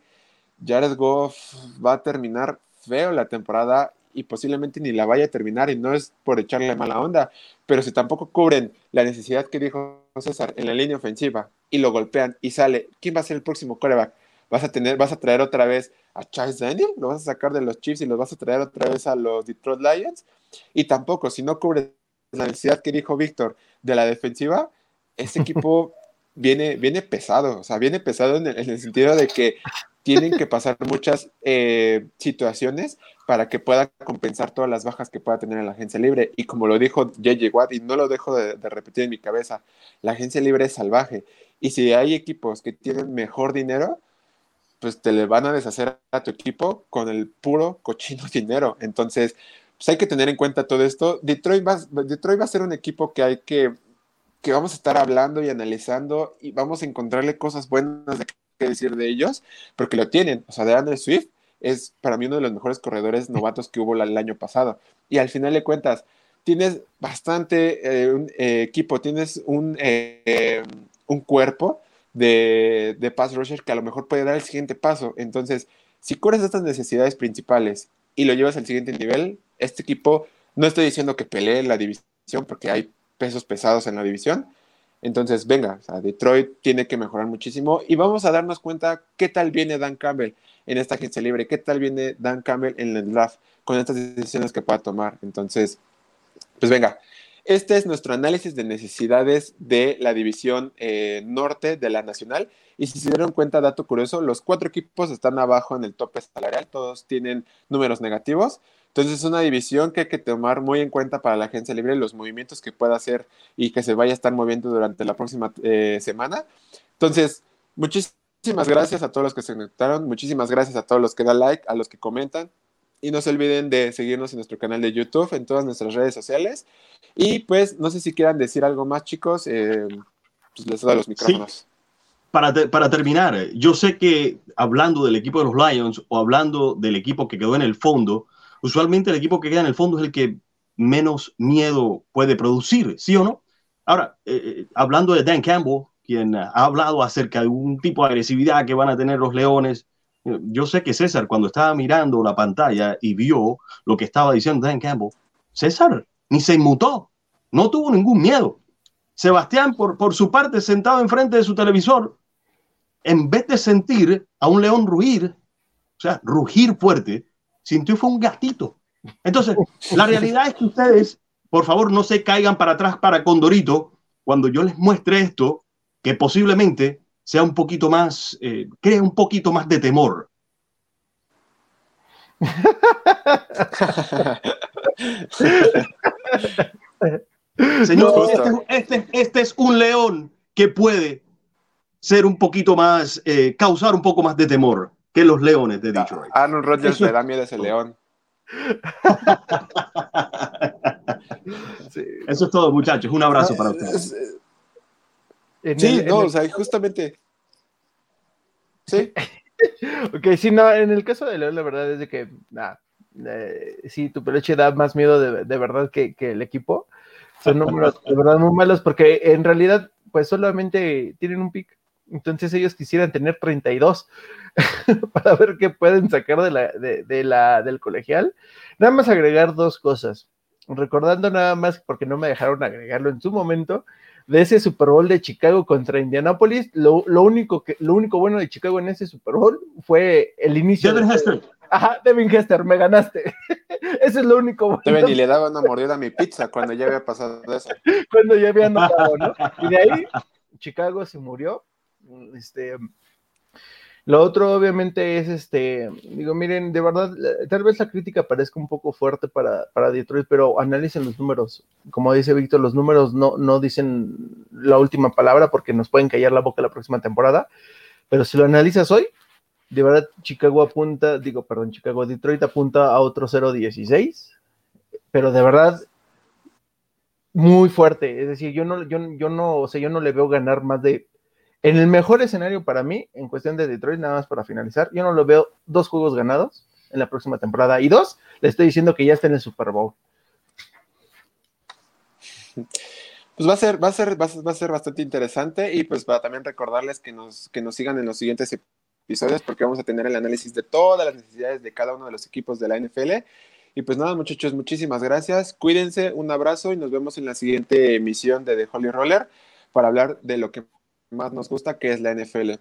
Jared Goff va a terminar feo la temporada y posiblemente ni la vaya a terminar y no es por echarle mala onda, pero si tampoco cubren la necesidad que dijo César en la línea ofensiva y lo golpean y sale, ¿quién va a ser el próximo coreback? Vas a tener, vas a traer otra vez a Charles Daniel, lo vas a sacar de los Chiefs y lo vas a traer otra vez a los Detroit Lions y tampoco, si no cubres la necesidad que dijo Víctor de la defensiva, ese equipo viene, viene pesado, o sea, viene pesado en el, sentido de que tienen que pasar muchas eh, situaciones para que pueda compensar todas las bajas que pueda tener en la agencia libre. Y como lo dijo JJ Watt, y no lo dejo de, repetir en mi cabeza, la agencia libre es salvaje. Y si hay equipos que tienen mejor dinero, pues te le van a deshacer a tu equipo con el puro cochino dinero. Entonces, pues hay que tener en cuenta todo esto. Detroit va, Detroit va a ser un equipo que hay que que vamos a estar hablando y analizando y vamos a encontrarle cosas buenas de que decir de ellos, porque lo tienen. O sea, de Andrew Swift es para mí uno de los mejores corredores novatos que hubo el año pasado. Y al final de cuentas, tienes bastante eh, eh, equipo, tienes un, eh, un cuerpo de, de pass rusher que a lo mejor puede dar el siguiente paso. Entonces, si cubres estas necesidades principales y lo llevas al siguiente nivel, este equipo, no estoy diciendo que pelee la división, porque hay pesos pesados en la división. Entonces, venga, Detroit tiene que mejorar muchísimo y vamos a darnos cuenta qué tal viene Dan Campbell en esta agencia libre, qué tal viene Dan Campbell en el draft con estas decisiones que pueda tomar. Entonces, pues venga, este es nuestro análisis de necesidades de la división eh, norte de la nacional. Y si se dieron cuenta, dato curioso, los cuatro equipos están abajo en el tope salarial, todos tienen números negativos. Entonces es una división que hay que tomar muy en cuenta para la agencia libre, los movimientos que pueda hacer y que se vaya a estar moviendo durante la próxima eh, semana. Entonces, muchísimas gracias a todos los que se conectaron, muchísimas gracias a todos los que dan like, a los que comentan. Y no se olviden de seguirnos en nuestro canal de YouTube, en todas nuestras redes sociales. Y pues, no sé si quieran decir algo más, chicos. Eh, pues les doy los micrófonos. Para, para, terminar, yo sé que hablando del equipo de los Lions o hablando del equipo que quedó en el fondo, usualmente el equipo que queda en el fondo es el que menos miedo puede producir, ¿sí o no? Ahora, eh, eh, hablando de Dan Campbell, quien ha hablado acerca de un tipo de agresividad que van a tener los Leones, eh, yo sé que César, cuando estaba mirando la pantalla y vio lo que estaba diciendo Dan Campbell, César ni se inmutó, no tuvo ningún miedo. Sebastián, por, por su parte, sentado enfrente de su televisor, en vez de sentir a un león ruir, o sea, rugir fuerte, sintió fue un gatito. Entonces, la realidad es que ustedes, por favor, no se caigan para atrás para Condorito cuando yo les muestre esto, que posiblemente sea un poquito más, eh, cree un poquito más de temor. Señor, este, este, este, es un león que puede ser un poquito más, eh, causar un poco más de temor que los Leones de Detroit. Aaron Rodgers le da miedo a ese león. Eso es todo, muchachos. Un abrazo para ustedes. Sí, no, o sea, justamente. Sí. ok, sí, no, en el caso de León, la verdad es de que, nah, eh, sí, tu peluche da más miedo de, de verdad que, que, el equipo. Son números de verdad muy malos porque en realidad, pues solamente tienen un pick. Entonces ellos quisieran tener 32 para ver qué pueden sacar de la, de, la, del colegial. Nada más agregar dos cosas. Recordando nada más, porque no me dejaron agregarlo en su momento, de ese Super Bowl de Chicago contra Indianapolis, lo, lo único, que, lo único bueno de Chicago en ese Super Bowl fue el inicio. Devin Hester. Ajá, Devin Hester, me ganaste. Ese es lo único bueno. Devin, y le daba una mordida a mi pizza cuando ya había pasado eso. Cuando ya había anotado, ¿no? Y de ahí, Chicago se murió este, lo otro, obviamente, es este, digo, miren, de verdad, tal vez la crítica parezca un poco fuerte para, para Detroit, pero analicen los números. Como dice Víctor, los números no, no dicen la última palabra porque nos pueden callar la boca la próxima temporada. Pero si lo analizas hoy, de verdad, Chicago apunta, digo, perdón, Chicago, Detroit apunta a otro 0-16, pero de verdad, muy fuerte. Es decir, yo no, yo, yo no, o sea, yo no le veo ganar más de en el mejor escenario para mí, en cuestión de Detroit, nada más para finalizar, yo no lo veo dos juegos ganados en la próxima temporada. Y dos, le estoy diciendo que ya está en el Super Bowl. Pues va a ser, va a ser, va a ser bastante interesante y pues para también recordarles que nos, que nos sigan en los siguientes episodios porque vamos a tener el análisis de todas las necesidades de cada uno de los equipos de la NFL Y pues nada, muchachos, muchísimas gracias. Cuídense, un abrazo y nos vemos en la siguiente emisión de The Holy Roller para hablar de lo que más nos gusta, que es la NFL.